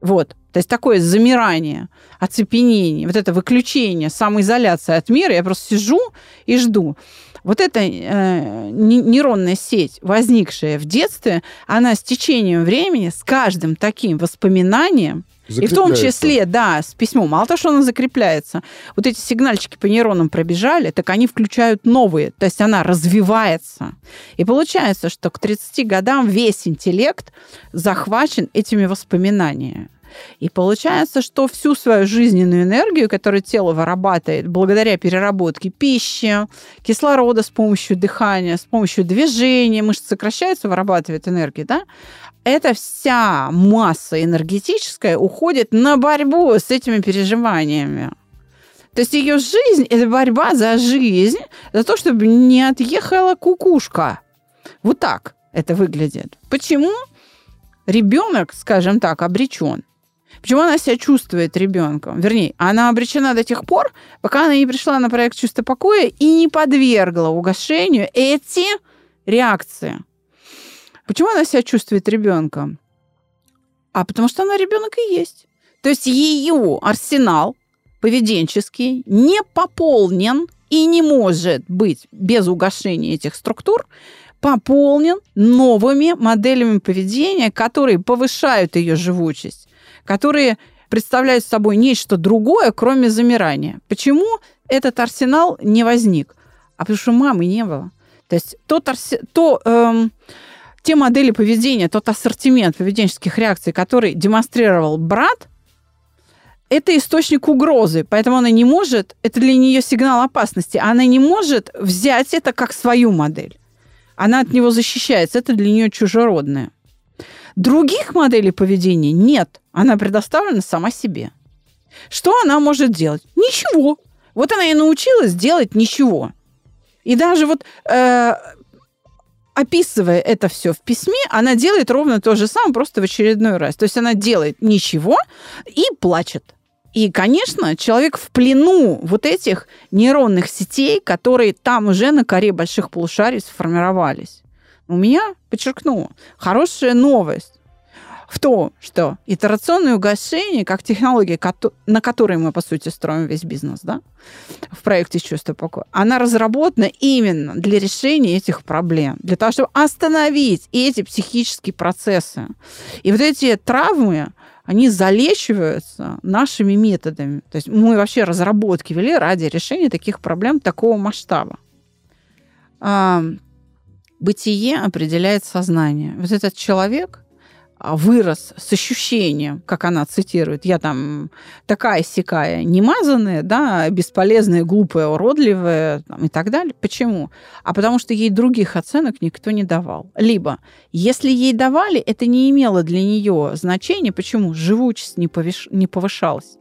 Вот. То есть такое замирание, оцепенение, вот это выключение, самоизоляция от мира. Я просто сижу и жду. Вот эта э, нейронная сеть, возникшая в детстве, она с течением времени, с каждым таким воспоминанием, и в том числе, да, с письмом. Мало того, что она закрепляется, вот эти сигнальчики по нейронам пробежали, так они включают новые. То есть она развивается. И получается, что к 30 годам весь интеллект захвачен этими воспоминаниями. И получается, что всю свою жизненную энергию, которую тело вырабатывает благодаря переработке пищи, кислорода с помощью дыхания, с помощью движения, мышцы сокращаются, вырабатывает энергию, да, эта вся масса энергетическая уходит на борьбу с этими переживаниями. То есть ее жизнь – это борьба за жизнь, за то, чтобы не отъехала кукушка. Вот так это выглядит. Почему ребенок, скажем так, обречен? Почему она себя чувствует ребенком? Вернее, она обречена до тех пор, пока она не пришла на проект чувства покоя и не подвергла угошению эти реакции. Почему она себя чувствует ребенком? А потому что она ребенок и есть. То есть ее арсенал поведенческий не пополнен и не может быть без угошения этих структур пополнен новыми моделями поведения, которые повышают ее живучесть, которые представляют собой нечто другое, кроме замирания. Почему этот арсенал не возник? А потому что мамы не было. То есть тот арси... то, эм, те модели поведения, тот ассортимент поведенческих реакций, который демонстрировал брат, это источник угрозы, поэтому она не может, это для нее сигнал опасности, она не может взять это как свою модель. Она от него защищается, это для нее чужеродное. Других моделей поведения нет, она предоставлена сама себе. Что она может делать? Ничего. Вот она и научилась делать ничего. И даже вот э, описывая это все в письме, она делает ровно то же самое, просто в очередной раз. То есть она делает ничего и плачет. И, конечно, человек в плену вот этих нейронных сетей, которые там уже на коре больших полушарий сформировались. У меня, подчеркну, хорошая новость в том, что итерационное угошение, как технология, на которой мы, по сути, строим весь бизнес, да, в проекте «Чувство покоя», она разработана именно для решения этих проблем, для того, чтобы остановить эти психические процессы. И вот эти травмы, они залечиваются нашими методами. То есть мы вообще разработки вели ради решения таких проблем такого масштаба. Бытие определяет сознание. Вот этот человек, вырос с ощущением, как она цитирует, я там такая сякая, немазанная, да, бесполезная, глупая, уродливая там, и так далее. Почему? А потому что ей других оценок никто не давал. Либо, если ей давали, это не имело для нее значения. Почему? Живучесть не, повыш... не повышалась.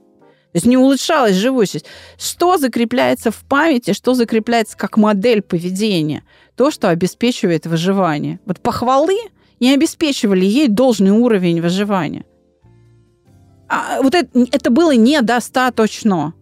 То есть не улучшалась живучесть. Что закрепляется в памяти, что закрепляется как модель поведения? То, что обеспечивает выживание. Вот похвалы не обеспечивали ей должный уровень выживания. А вот это, это было недостаточно.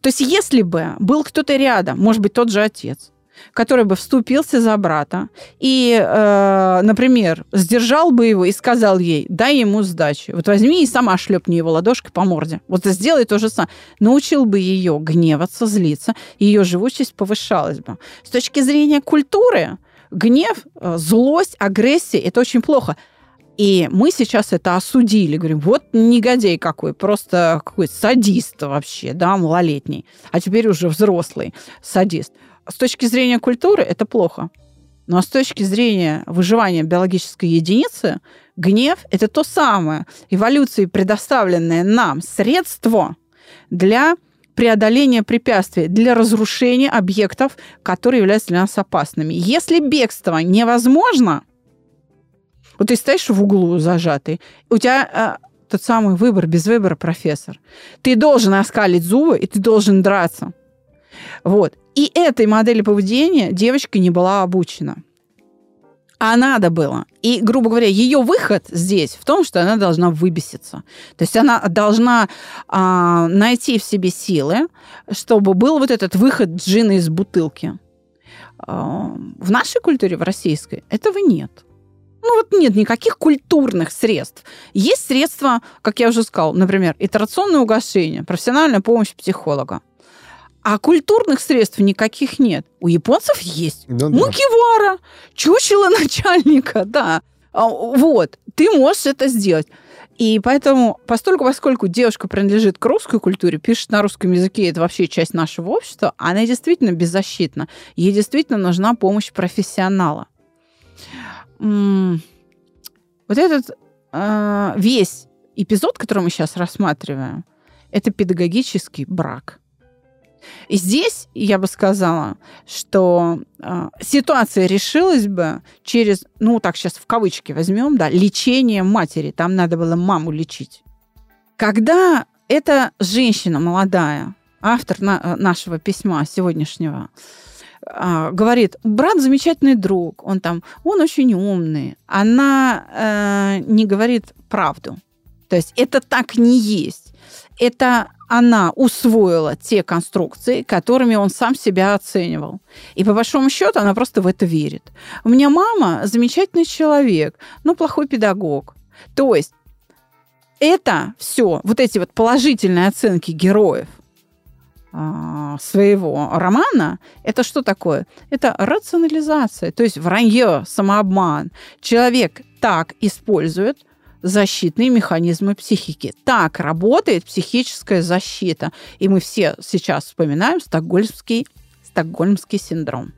То есть если бы был кто-то рядом, может быть, тот же отец, который бы вступился за брата и, э, например, сдержал бы его и сказал ей, дай ему сдачи. Вот возьми и сама шлепни его ладошкой по морде. Вот сделай то же самое. Научил бы ее гневаться, злиться, ее живучесть повышалась бы. С точки зрения культуры, гнев, э, злость, агрессия – это очень плохо. И мы сейчас это осудили. Говорим, вот негодяй какой, просто какой садист вообще, да, малолетний. А теперь уже взрослый садист. С точки зрения культуры это плохо. Но с точки зрения выживания биологической единицы, гнев – это то самое эволюцией предоставленное нам средство для преодоления препятствий, для разрушения объектов, которые являются для нас опасными. Если бегство невозможно, вот ты стоишь в углу зажатый, у тебя э, тот самый выбор без выбора, профессор. Ты должен оскалить зубы, и ты должен драться. Вот. И этой модели поведения девочка не была обучена. А надо было. И, грубо говоря, ее выход здесь в том, что она должна выбеситься. То есть она должна а, найти в себе силы, чтобы был вот этот выход джина из бутылки. А, в нашей культуре, в российской, этого нет. Ну вот нет никаких культурных средств. Есть средства, как я уже сказала, например, итерационное угошение, профессиональная помощь психолога. А культурных средств никаких нет. У японцев есть. Да, Мукивара, чучело начальника, да. А, вот, ты можешь это сделать. И поэтому, постольку, поскольку девушка принадлежит к русской культуре, пишет на русском языке, это вообще часть нашего общества, она действительно беззащитна. Ей действительно нужна помощь профессионала. Вот этот а, весь эпизод, который мы сейчас рассматриваем, это педагогический брак. И здесь я бы сказала, что э, ситуация решилась бы через, ну так сейчас в кавычки возьмем, да, лечение матери. Там надо было маму лечить. Когда эта женщина молодая, автор на, э, нашего письма сегодняшнего, э, говорит, брат замечательный друг, он там, он очень умный, она э, не говорит правду. То есть это так не есть. Это она усвоила те конструкции, которыми он сам себя оценивал. И по большому счету она просто в это верит. У меня мама замечательный человек, но плохой педагог. То есть это все, вот эти вот положительные оценки героев а, своего романа, это что такое? Это рационализация, то есть вранье, самообман. Человек так использует защитные механизмы психики. Так работает психическая защита. И мы все сейчас вспоминаем стокгольмский, стокгольмский синдром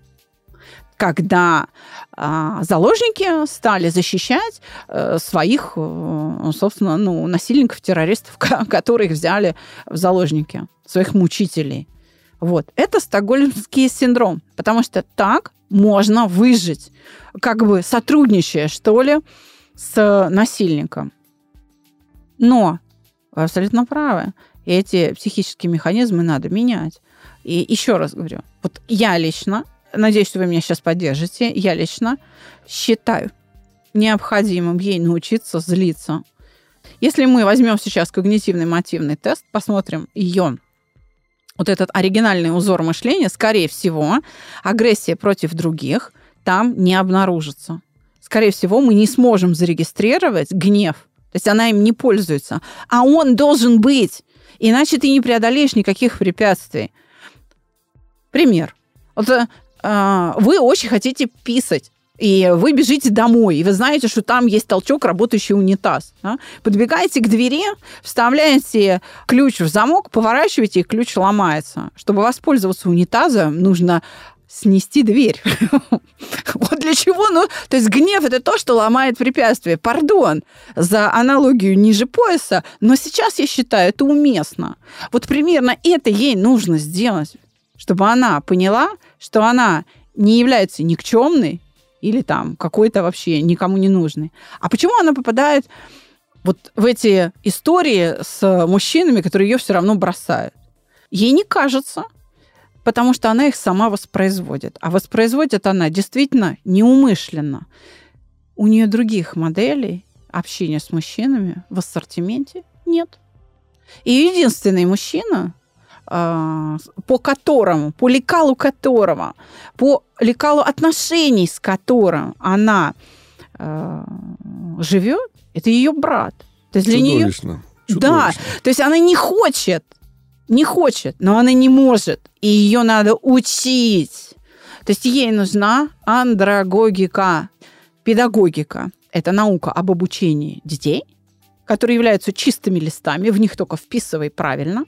когда э, заложники стали защищать э, своих, э, собственно, ну, насильников, террористов, которых взяли в заложники, своих мучителей. Вот. Это стокгольмский синдром, потому что так можно выжить, как бы сотрудничая, что ли, с насильником. Но вы абсолютно правы. Эти психические механизмы надо менять. И еще раз говорю, вот я лично, надеюсь, что вы меня сейчас поддержите, я лично считаю необходимым ей научиться злиться. Если мы возьмем сейчас когнитивный мотивный тест, посмотрим ее вот этот оригинальный узор мышления, скорее всего, агрессия против других там не обнаружится скорее всего, мы не сможем зарегистрировать гнев. То есть она им не пользуется. А он должен быть. Иначе ты не преодолеешь никаких препятствий. Пример. Вот, э, вы очень хотите писать и вы бежите домой, и вы знаете, что там есть толчок, работающий унитаз. Да? Подбегаете к двери, вставляете ключ в замок, поворачиваете, и ключ ломается. Чтобы воспользоваться унитазом, нужно снести дверь. вот для чего? Ну, то есть гнев это то, что ломает препятствие. Пардон за аналогию ниже пояса, но сейчас я считаю это уместно. Вот примерно это ей нужно сделать, чтобы она поняла, что она не является никчемной или там какой-то вообще никому не нужной. А почему она попадает вот в эти истории с мужчинами, которые ее все равно бросают. Ей не кажется, потому что она их сама воспроизводит. А воспроизводит она действительно неумышленно. У нее других моделей общения с мужчинами в ассортименте нет. И единственный мужчина, а, по которому, по лекалу которого, по лекалу отношений с которым она а, живет, это ее брат. То есть для нее... Да, то есть она не хочет, не хочет, но она не может, и ее надо учить. То есть ей нужна андрогогика, педагогика. Это наука об обучении детей, которые являются чистыми листами, в них только вписывай правильно.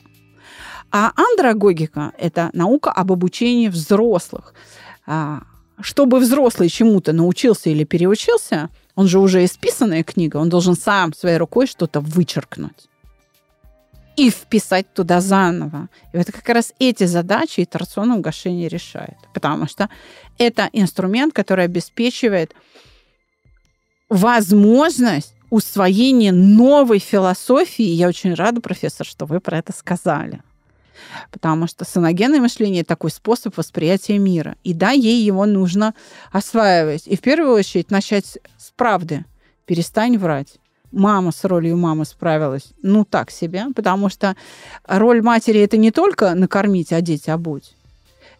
А андрогогика – это наука об обучении взрослых. А, чтобы взрослый чему-то научился или переучился – он же уже исписанная книга, он должен сам своей рукой что-то вычеркнуть и вписать туда заново. И это как раз эти задачи итерационного гашения решает. Потому что это инструмент, который обеспечивает возможность усвоения новой философии. Я очень рада, профессор, что вы про это сказали. Потому что саногенное мышление – такой способ восприятия мира. И да, ей его нужно осваивать. И в первую очередь начать с правды. Перестань врать мама с ролью мамы справилась, ну, так себе, потому что роль матери – это не только накормить, одеть, обуть.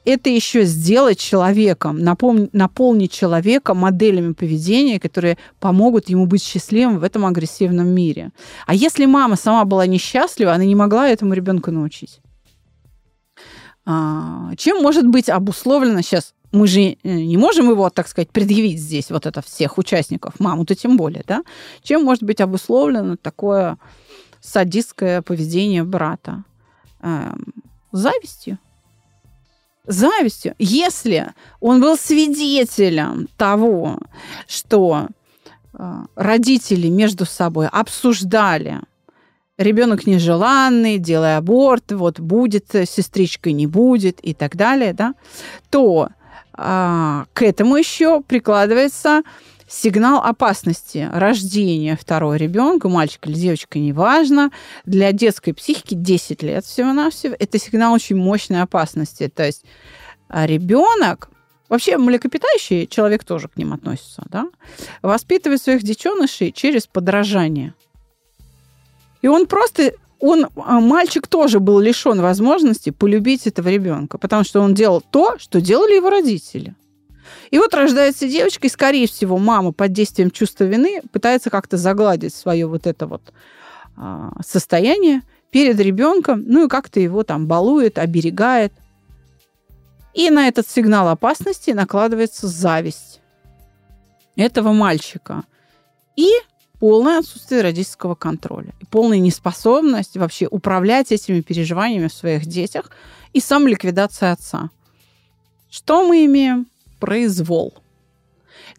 Это еще сделать человеком, напом- наполнить человека моделями поведения, которые помогут ему быть счастливым в этом агрессивном мире. А если мама сама была несчастлива, она не могла этому ребенку научить. А, чем может быть обусловлено сейчас мы же э, не можем его, так сказать, предъявить здесь, вот это всех участников, маму-то тем более, да? Чем может быть обусловлено такое садистское поведение брата? Эм, завистью. Завистью. Если он был свидетелем того, что э, родители между собой обсуждали ребенок нежеланный, делай аборт, вот будет сестричкой, не будет и так далее, да, то а, к этому еще прикладывается сигнал опасности рождения второго ребенка, мальчика или девочка, неважно, для детской психики 10 лет всего-навсего. Это сигнал очень мощной опасности. То есть а, ребенок Вообще млекопитающий, человек тоже к ним относится, да, воспитывает своих детенышей через подражание. И он просто он, а, мальчик тоже был лишен возможности полюбить этого ребенка, потому что он делал то, что делали его родители. И вот рождается девочка, и, скорее всего, мама под действием чувства вины пытается как-то загладить свое вот это вот а, состояние перед ребенком, ну и как-то его там балует, оберегает. И на этот сигнал опасности накладывается зависть этого мальчика. И полное отсутствие родительского контроля и полная неспособность вообще управлять этими переживаниями в своих детях и самоликвидация отца. Что мы имеем? Произвол.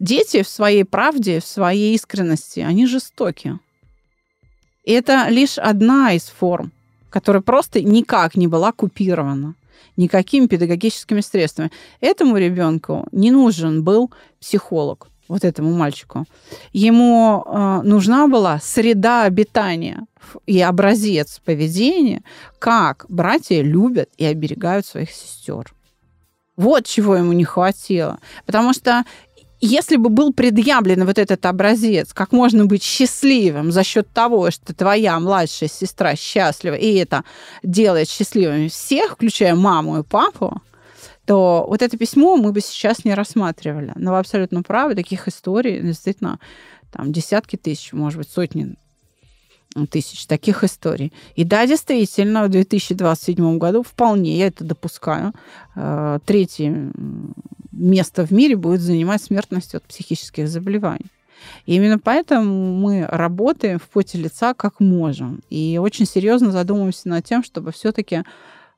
Дети в своей правде, в своей искренности, они жестоки. И это лишь одна из форм, которая просто никак не была купирована никакими педагогическими средствами. Этому ребенку не нужен был психолог вот этому мальчику, ему э, нужна была среда обитания и образец поведения, как братья любят и оберегают своих сестер. Вот чего ему не хватило. Потому что если бы был предъявлен вот этот образец, как можно быть счастливым за счет того, что твоя младшая сестра счастлива, и это делает счастливыми всех, включая маму и папу, то вот это письмо мы бы сейчас не рассматривали. Но вы абсолютно правы, таких историй действительно там десятки тысяч, может быть, сотни тысяч таких историй. И да, действительно, в 2027 году вполне, я это допускаю, э, третье место в мире будет занимать смертность от психических заболеваний. И именно поэтому мы работаем в поте лица как можем. И очень серьезно задумываемся над тем, чтобы все-таки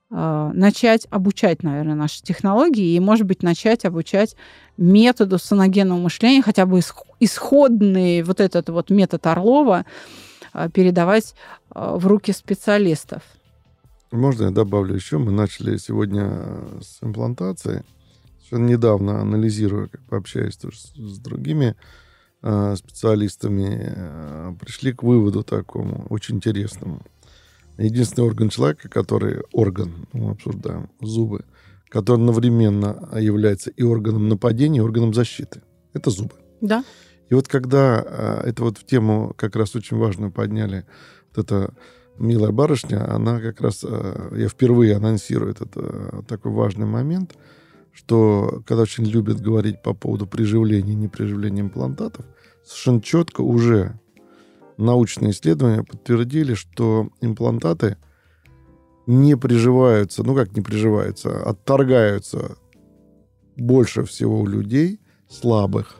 начать обучать, наверное, наши технологии и, может быть, начать обучать методу саногенного мышления, хотя бы исходный вот этот вот метод Орлова а, передавать а, в руки специалистов. Можно я добавлю еще? Мы начали сегодня с имплантации. Совершенно недавно анализируя, как бы общаясь тоже с, другими специалистами пришли к выводу такому, очень интересному. Единственный орган человека, который орган, мы обсуждаем, зубы, который одновременно является и органом нападения, и органом защиты. Это зубы. Да. И вот когда э, это вот в тему как раз очень важную подняли, вот эта милая барышня, она как раз, э, я впервые анонсирую этот э, такой важный момент, что когда очень любят говорить по поводу приживления и неприживления имплантатов, совершенно четко уже научные исследования подтвердили, что имплантаты не приживаются, ну как не приживаются, отторгаются больше всего у людей слабых,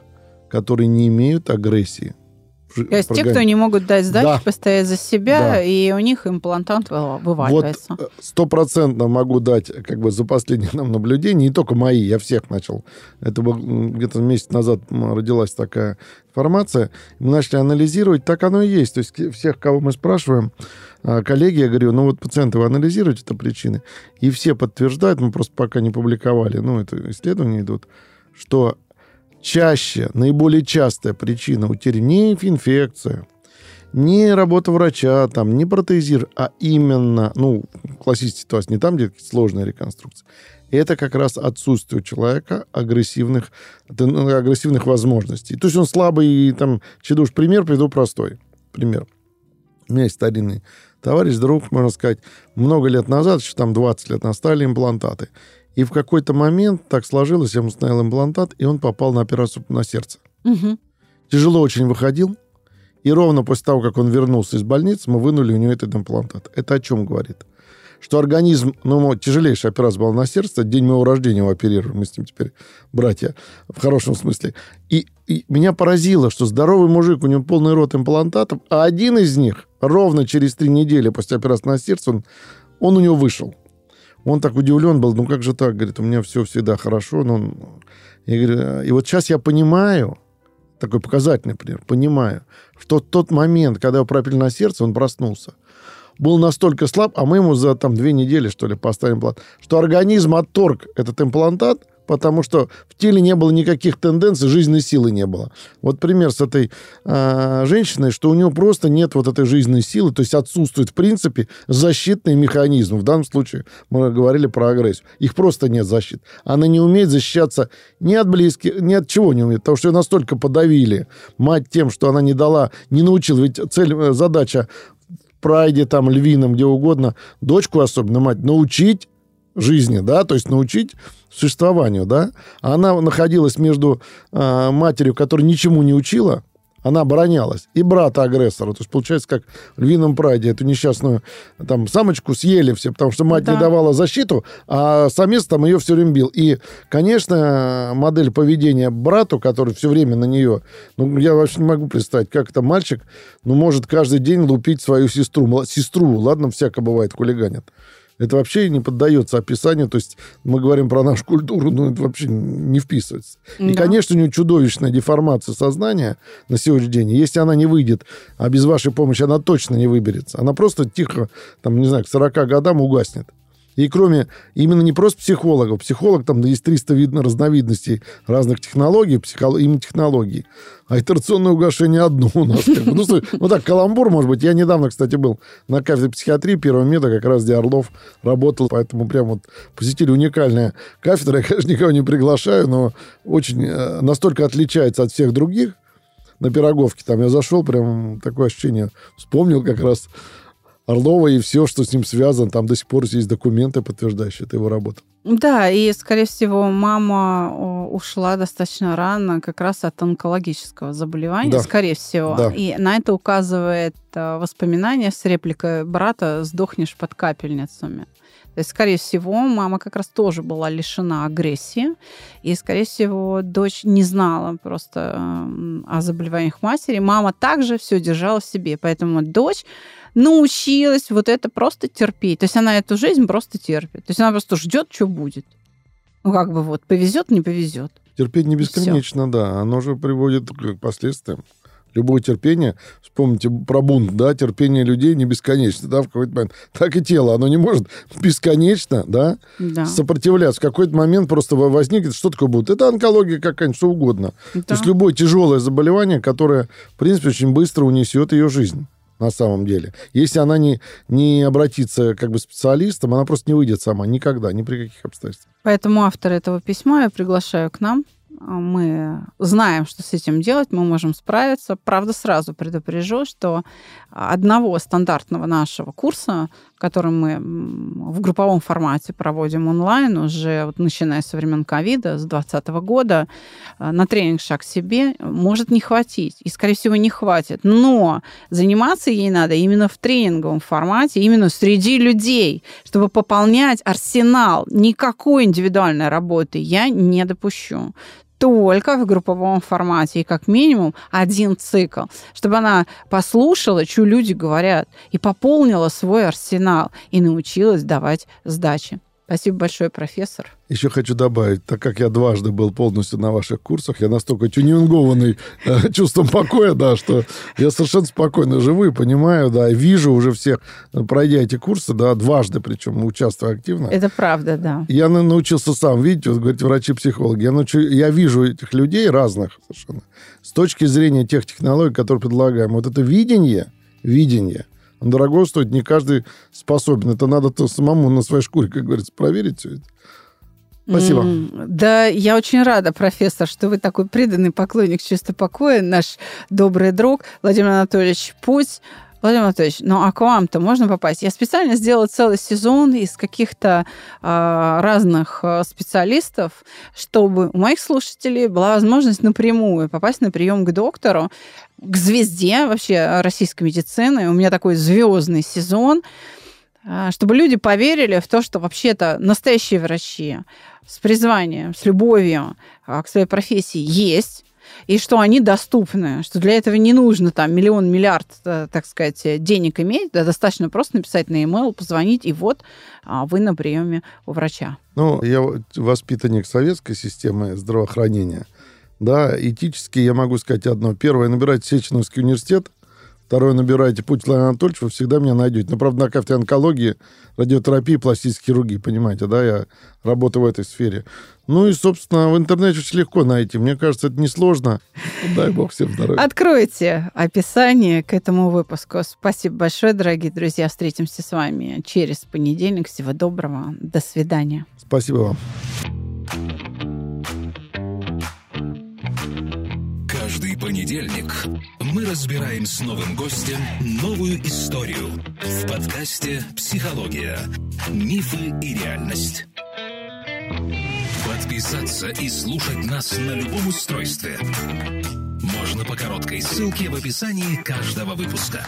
которые не имеют агрессии. То есть те, кто не могут дать сдачу, да. постоять за себя, да. и у них имплантант вываливается. Вот э, стопроцентно могу дать как бы за последние нам наблюдения, не только мои, я всех начал. Это где-то месяц назад родилась такая информация. Мы начали анализировать, так оно и есть. То есть всех, кого мы спрашиваем, а, коллеги, я говорю, ну вот пациенты, вы анализируете это причины? И все подтверждают, мы просто пока не публиковали, ну это исследования идут, что чаще, наиболее частая причина утери не инфекция, не работа врача, там, не протезир, а именно, ну, классическая ситуация, не там, где сложная реконструкция. Это как раз отсутствие у человека агрессивных, ну, агрессивных возможностей. То есть он слабый, и там, чедуш, пример приведу простой. Пример. У меня есть старинный товарищ, друг, можно сказать, много лет назад, еще там 20 лет, настали имплантаты. И в какой-то момент так сложилось, я ему установил имплантат, и он попал на операцию на сердце. Угу. Тяжело очень выходил. И ровно после того, как он вернулся из больницы, мы вынули у него этот имплантат. Это о чем говорит? Что организм, ну, тяжелейшая операция была на сердце, день моего рождения его оперировали, мы с ним теперь братья, в хорошем смысле. И, и меня поразило, что здоровый мужик, у него полный рот имплантатов, а один из них ровно через три недели после операции на сердце, он, он у него вышел. Он так удивлен был, ну как же так, говорит, у меня все всегда хорошо. Он... я говорю, и вот сейчас я понимаю, такой показательный пример, понимаю, что тот момент, когда его пропили на сердце, он проснулся. Был настолько слаб, а мы ему за там две недели, что ли, поставим имплант, что организм отторг этот имплантат – потому что в теле не было никаких тенденций, жизненной силы не было. Вот пример с этой э, женщиной, что у нее просто нет вот этой жизненной силы, то есть отсутствует, в принципе, защитный механизм. В данном случае мы говорили про агрессию. Их просто нет защит. Она не умеет защищаться ни от близких, ни от чего не умеет, потому что ее настолько подавили. Мать тем, что она не дала, не научила. Ведь цель, э, задача прайде, там, львином, где угодно, дочку особенно мать, научить жизни, да, то есть научить существованию, да. Она находилась между э, матерью, которая ничему не учила, она оборонялась, и брата-агрессора. То есть, получается, как в «Львином прайде» эту несчастную там самочку съели все, потому что мать да. не давала защиту, а самец там ее все время бил. И, конечно, модель поведения брату, который все время на нее... Ну, я вообще не могу представить, как это мальчик, ну, может каждый день лупить свою сестру. Сестру, ладно, всяко бывает, хулиганят. Это вообще не поддается описанию. То есть мы говорим про нашу культуру, но это вообще не вписывается. Да. И, конечно, у нее чудовищная деформация сознания на сегодняшний день. Если она не выйдет, а без вашей помощи она точно не выберется. Она просто тихо, там, не знаю, к 40 годам угаснет. И кроме именно не просто психологов, психолог, там есть 300 видно разновидностей разных технологий, психолог, именно технологий. А итерационное угошение одно у нас. Как бы. Ну, ну так, каламбур, может быть. Я недавно, кстати, был на кафедре психиатрии первого меда, как раз где Орлов работал, поэтому прям вот посетили уникальная кафедра. Я, конечно, никого не приглашаю, но очень э, настолько отличается от всех других на Пироговке. Там я зашел, прям такое ощущение, вспомнил как раз Орлова и все, что с ним связано. Там до сих пор есть документы, подтверждающие это его работу. Да, и, скорее всего, мама ушла достаточно рано как раз от онкологического заболевания, да. скорее всего. Да. И на это указывает э, воспоминание с репликой брата «сдохнешь под капельницами». То есть, скорее всего, мама как раз тоже была лишена агрессии, и, скорее всего, дочь не знала просто о заболеваниях матери. Мама также все держала в себе, поэтому дочь научилась вот это просто терпеть. То есть она эту жизнь просто терпит. То есть она просто ждет, что будет. Ну, как бы вот, повезет, не повезет. Терпеть не бесконечно, да. Оно же приводит к последствиям любое терпение, вспомните про бунт, да, терпение людей не бесконечно, да, в какой-то момент. Так и тело, оно не может бесконечно, да, да. сопротивляться. В какой-то момент просто возникнет, что такое будет? Это онкология какая-нибудь, что угодно. Да. То есть любое тяжелое заболевание, которое, в принципе, очень быстро унесет ее жизнь на самом деле. Если она не, не обратится как бы специалистом, она просто не выйдет сама никогда, ни при каких обстоятельствах. Поэтому автор этого письма я приглашаю к нам мы знаем, что с этим делать, мы можем справиться. Правда, сразу предупрежу, что одного стандартного нашего курса, который мы в групповом формате проводим онлайн уже вот начиная со времен ковида, с 2020 года, э, на тренинг «Шаг себе» может не хватить. И, скорее всего, не хватит. Но заниматься ей надо именно в тренинговом формате, именно среди людей, чтобы пополнять арсенал. Никакой индивидуальной работы я не допущу только в групповом формате, и как минимум один цикл, чтобы она послушала, что люди говорят, и пополнила свой арсенал, и научилась давать сдачи. Спасибо большое, профессор. Еще хочу добавить, так как я дважды был полностью на ваших курсах, я настолько тюнингованный э, чувством покоя, да, что я совершенно спокойно живу и понимаю, да, вижу уже всех, э, пройдя эти курсы, да, дважды причем, участвую активно. Это правда, да. Я научился сам, видите, вот говорите, врачи-психологи, я, научу, я вижу этих людей разных совершенно с точки зрения тех технологий, которые предлагаем. Вот это видение, видение – дорого стоит, не каждый способен. Это надо то самому на своей шкуре, как говорится, проверить все это. Спасибо. Mm, да, я очень рада, профессор, что вы такой преданный поклонник чисто покоя, наш добрый друг Владимир Анатольевич Путь. Владимир Анатольевич, ну а к вам-то можно попасть? Я специально сделала целый сезон из каких-то э, разных а, специалистов, чтобы у моих слушателей была возможность напрямую попасть на прием к доктору, к звезде вообще российской медицины. У меня такой звездный сезон, э, чтобы люди поверили в то, что вообще-то настоящие врачи с призванием, с любовью к своей профессии есть и что они доступны, что для этого не нужно там миллион, миллиард, э, так сказать, денег иметь, да, достаточно просто написать на e-mail, позвонить, и вот а, вы на приеме у врача. Ну, я воспитанник советской системы здравоохранения. Да, этически я могу сказать одно. Первое, набирать Сеченовский университет, Второе, набирайте путь Владимира Анатольевича, вы всегда меня найдете. Но, правда, на кафедре онкологии, радиотерапии, пластической хирургии, понимаете, да, я работаю в этой сфере. Ну и, собственно, в интернете очень легко найти. Мне кажется, это несложно. Дай бог всем здоровья. Откройте описание к этому выпуску. Спасибо большое, дорогие друзья. Встретимся с вами через понедельник. Всего доброго. До свидания. Спасибо вам. Понедельник мы разбираем с новым гостем новую историю в подкасте «Психология. Мифы и реальность». Подписаться и слушать нас на любом устройстве можно по короткой ссылке в описании каждого выпуска.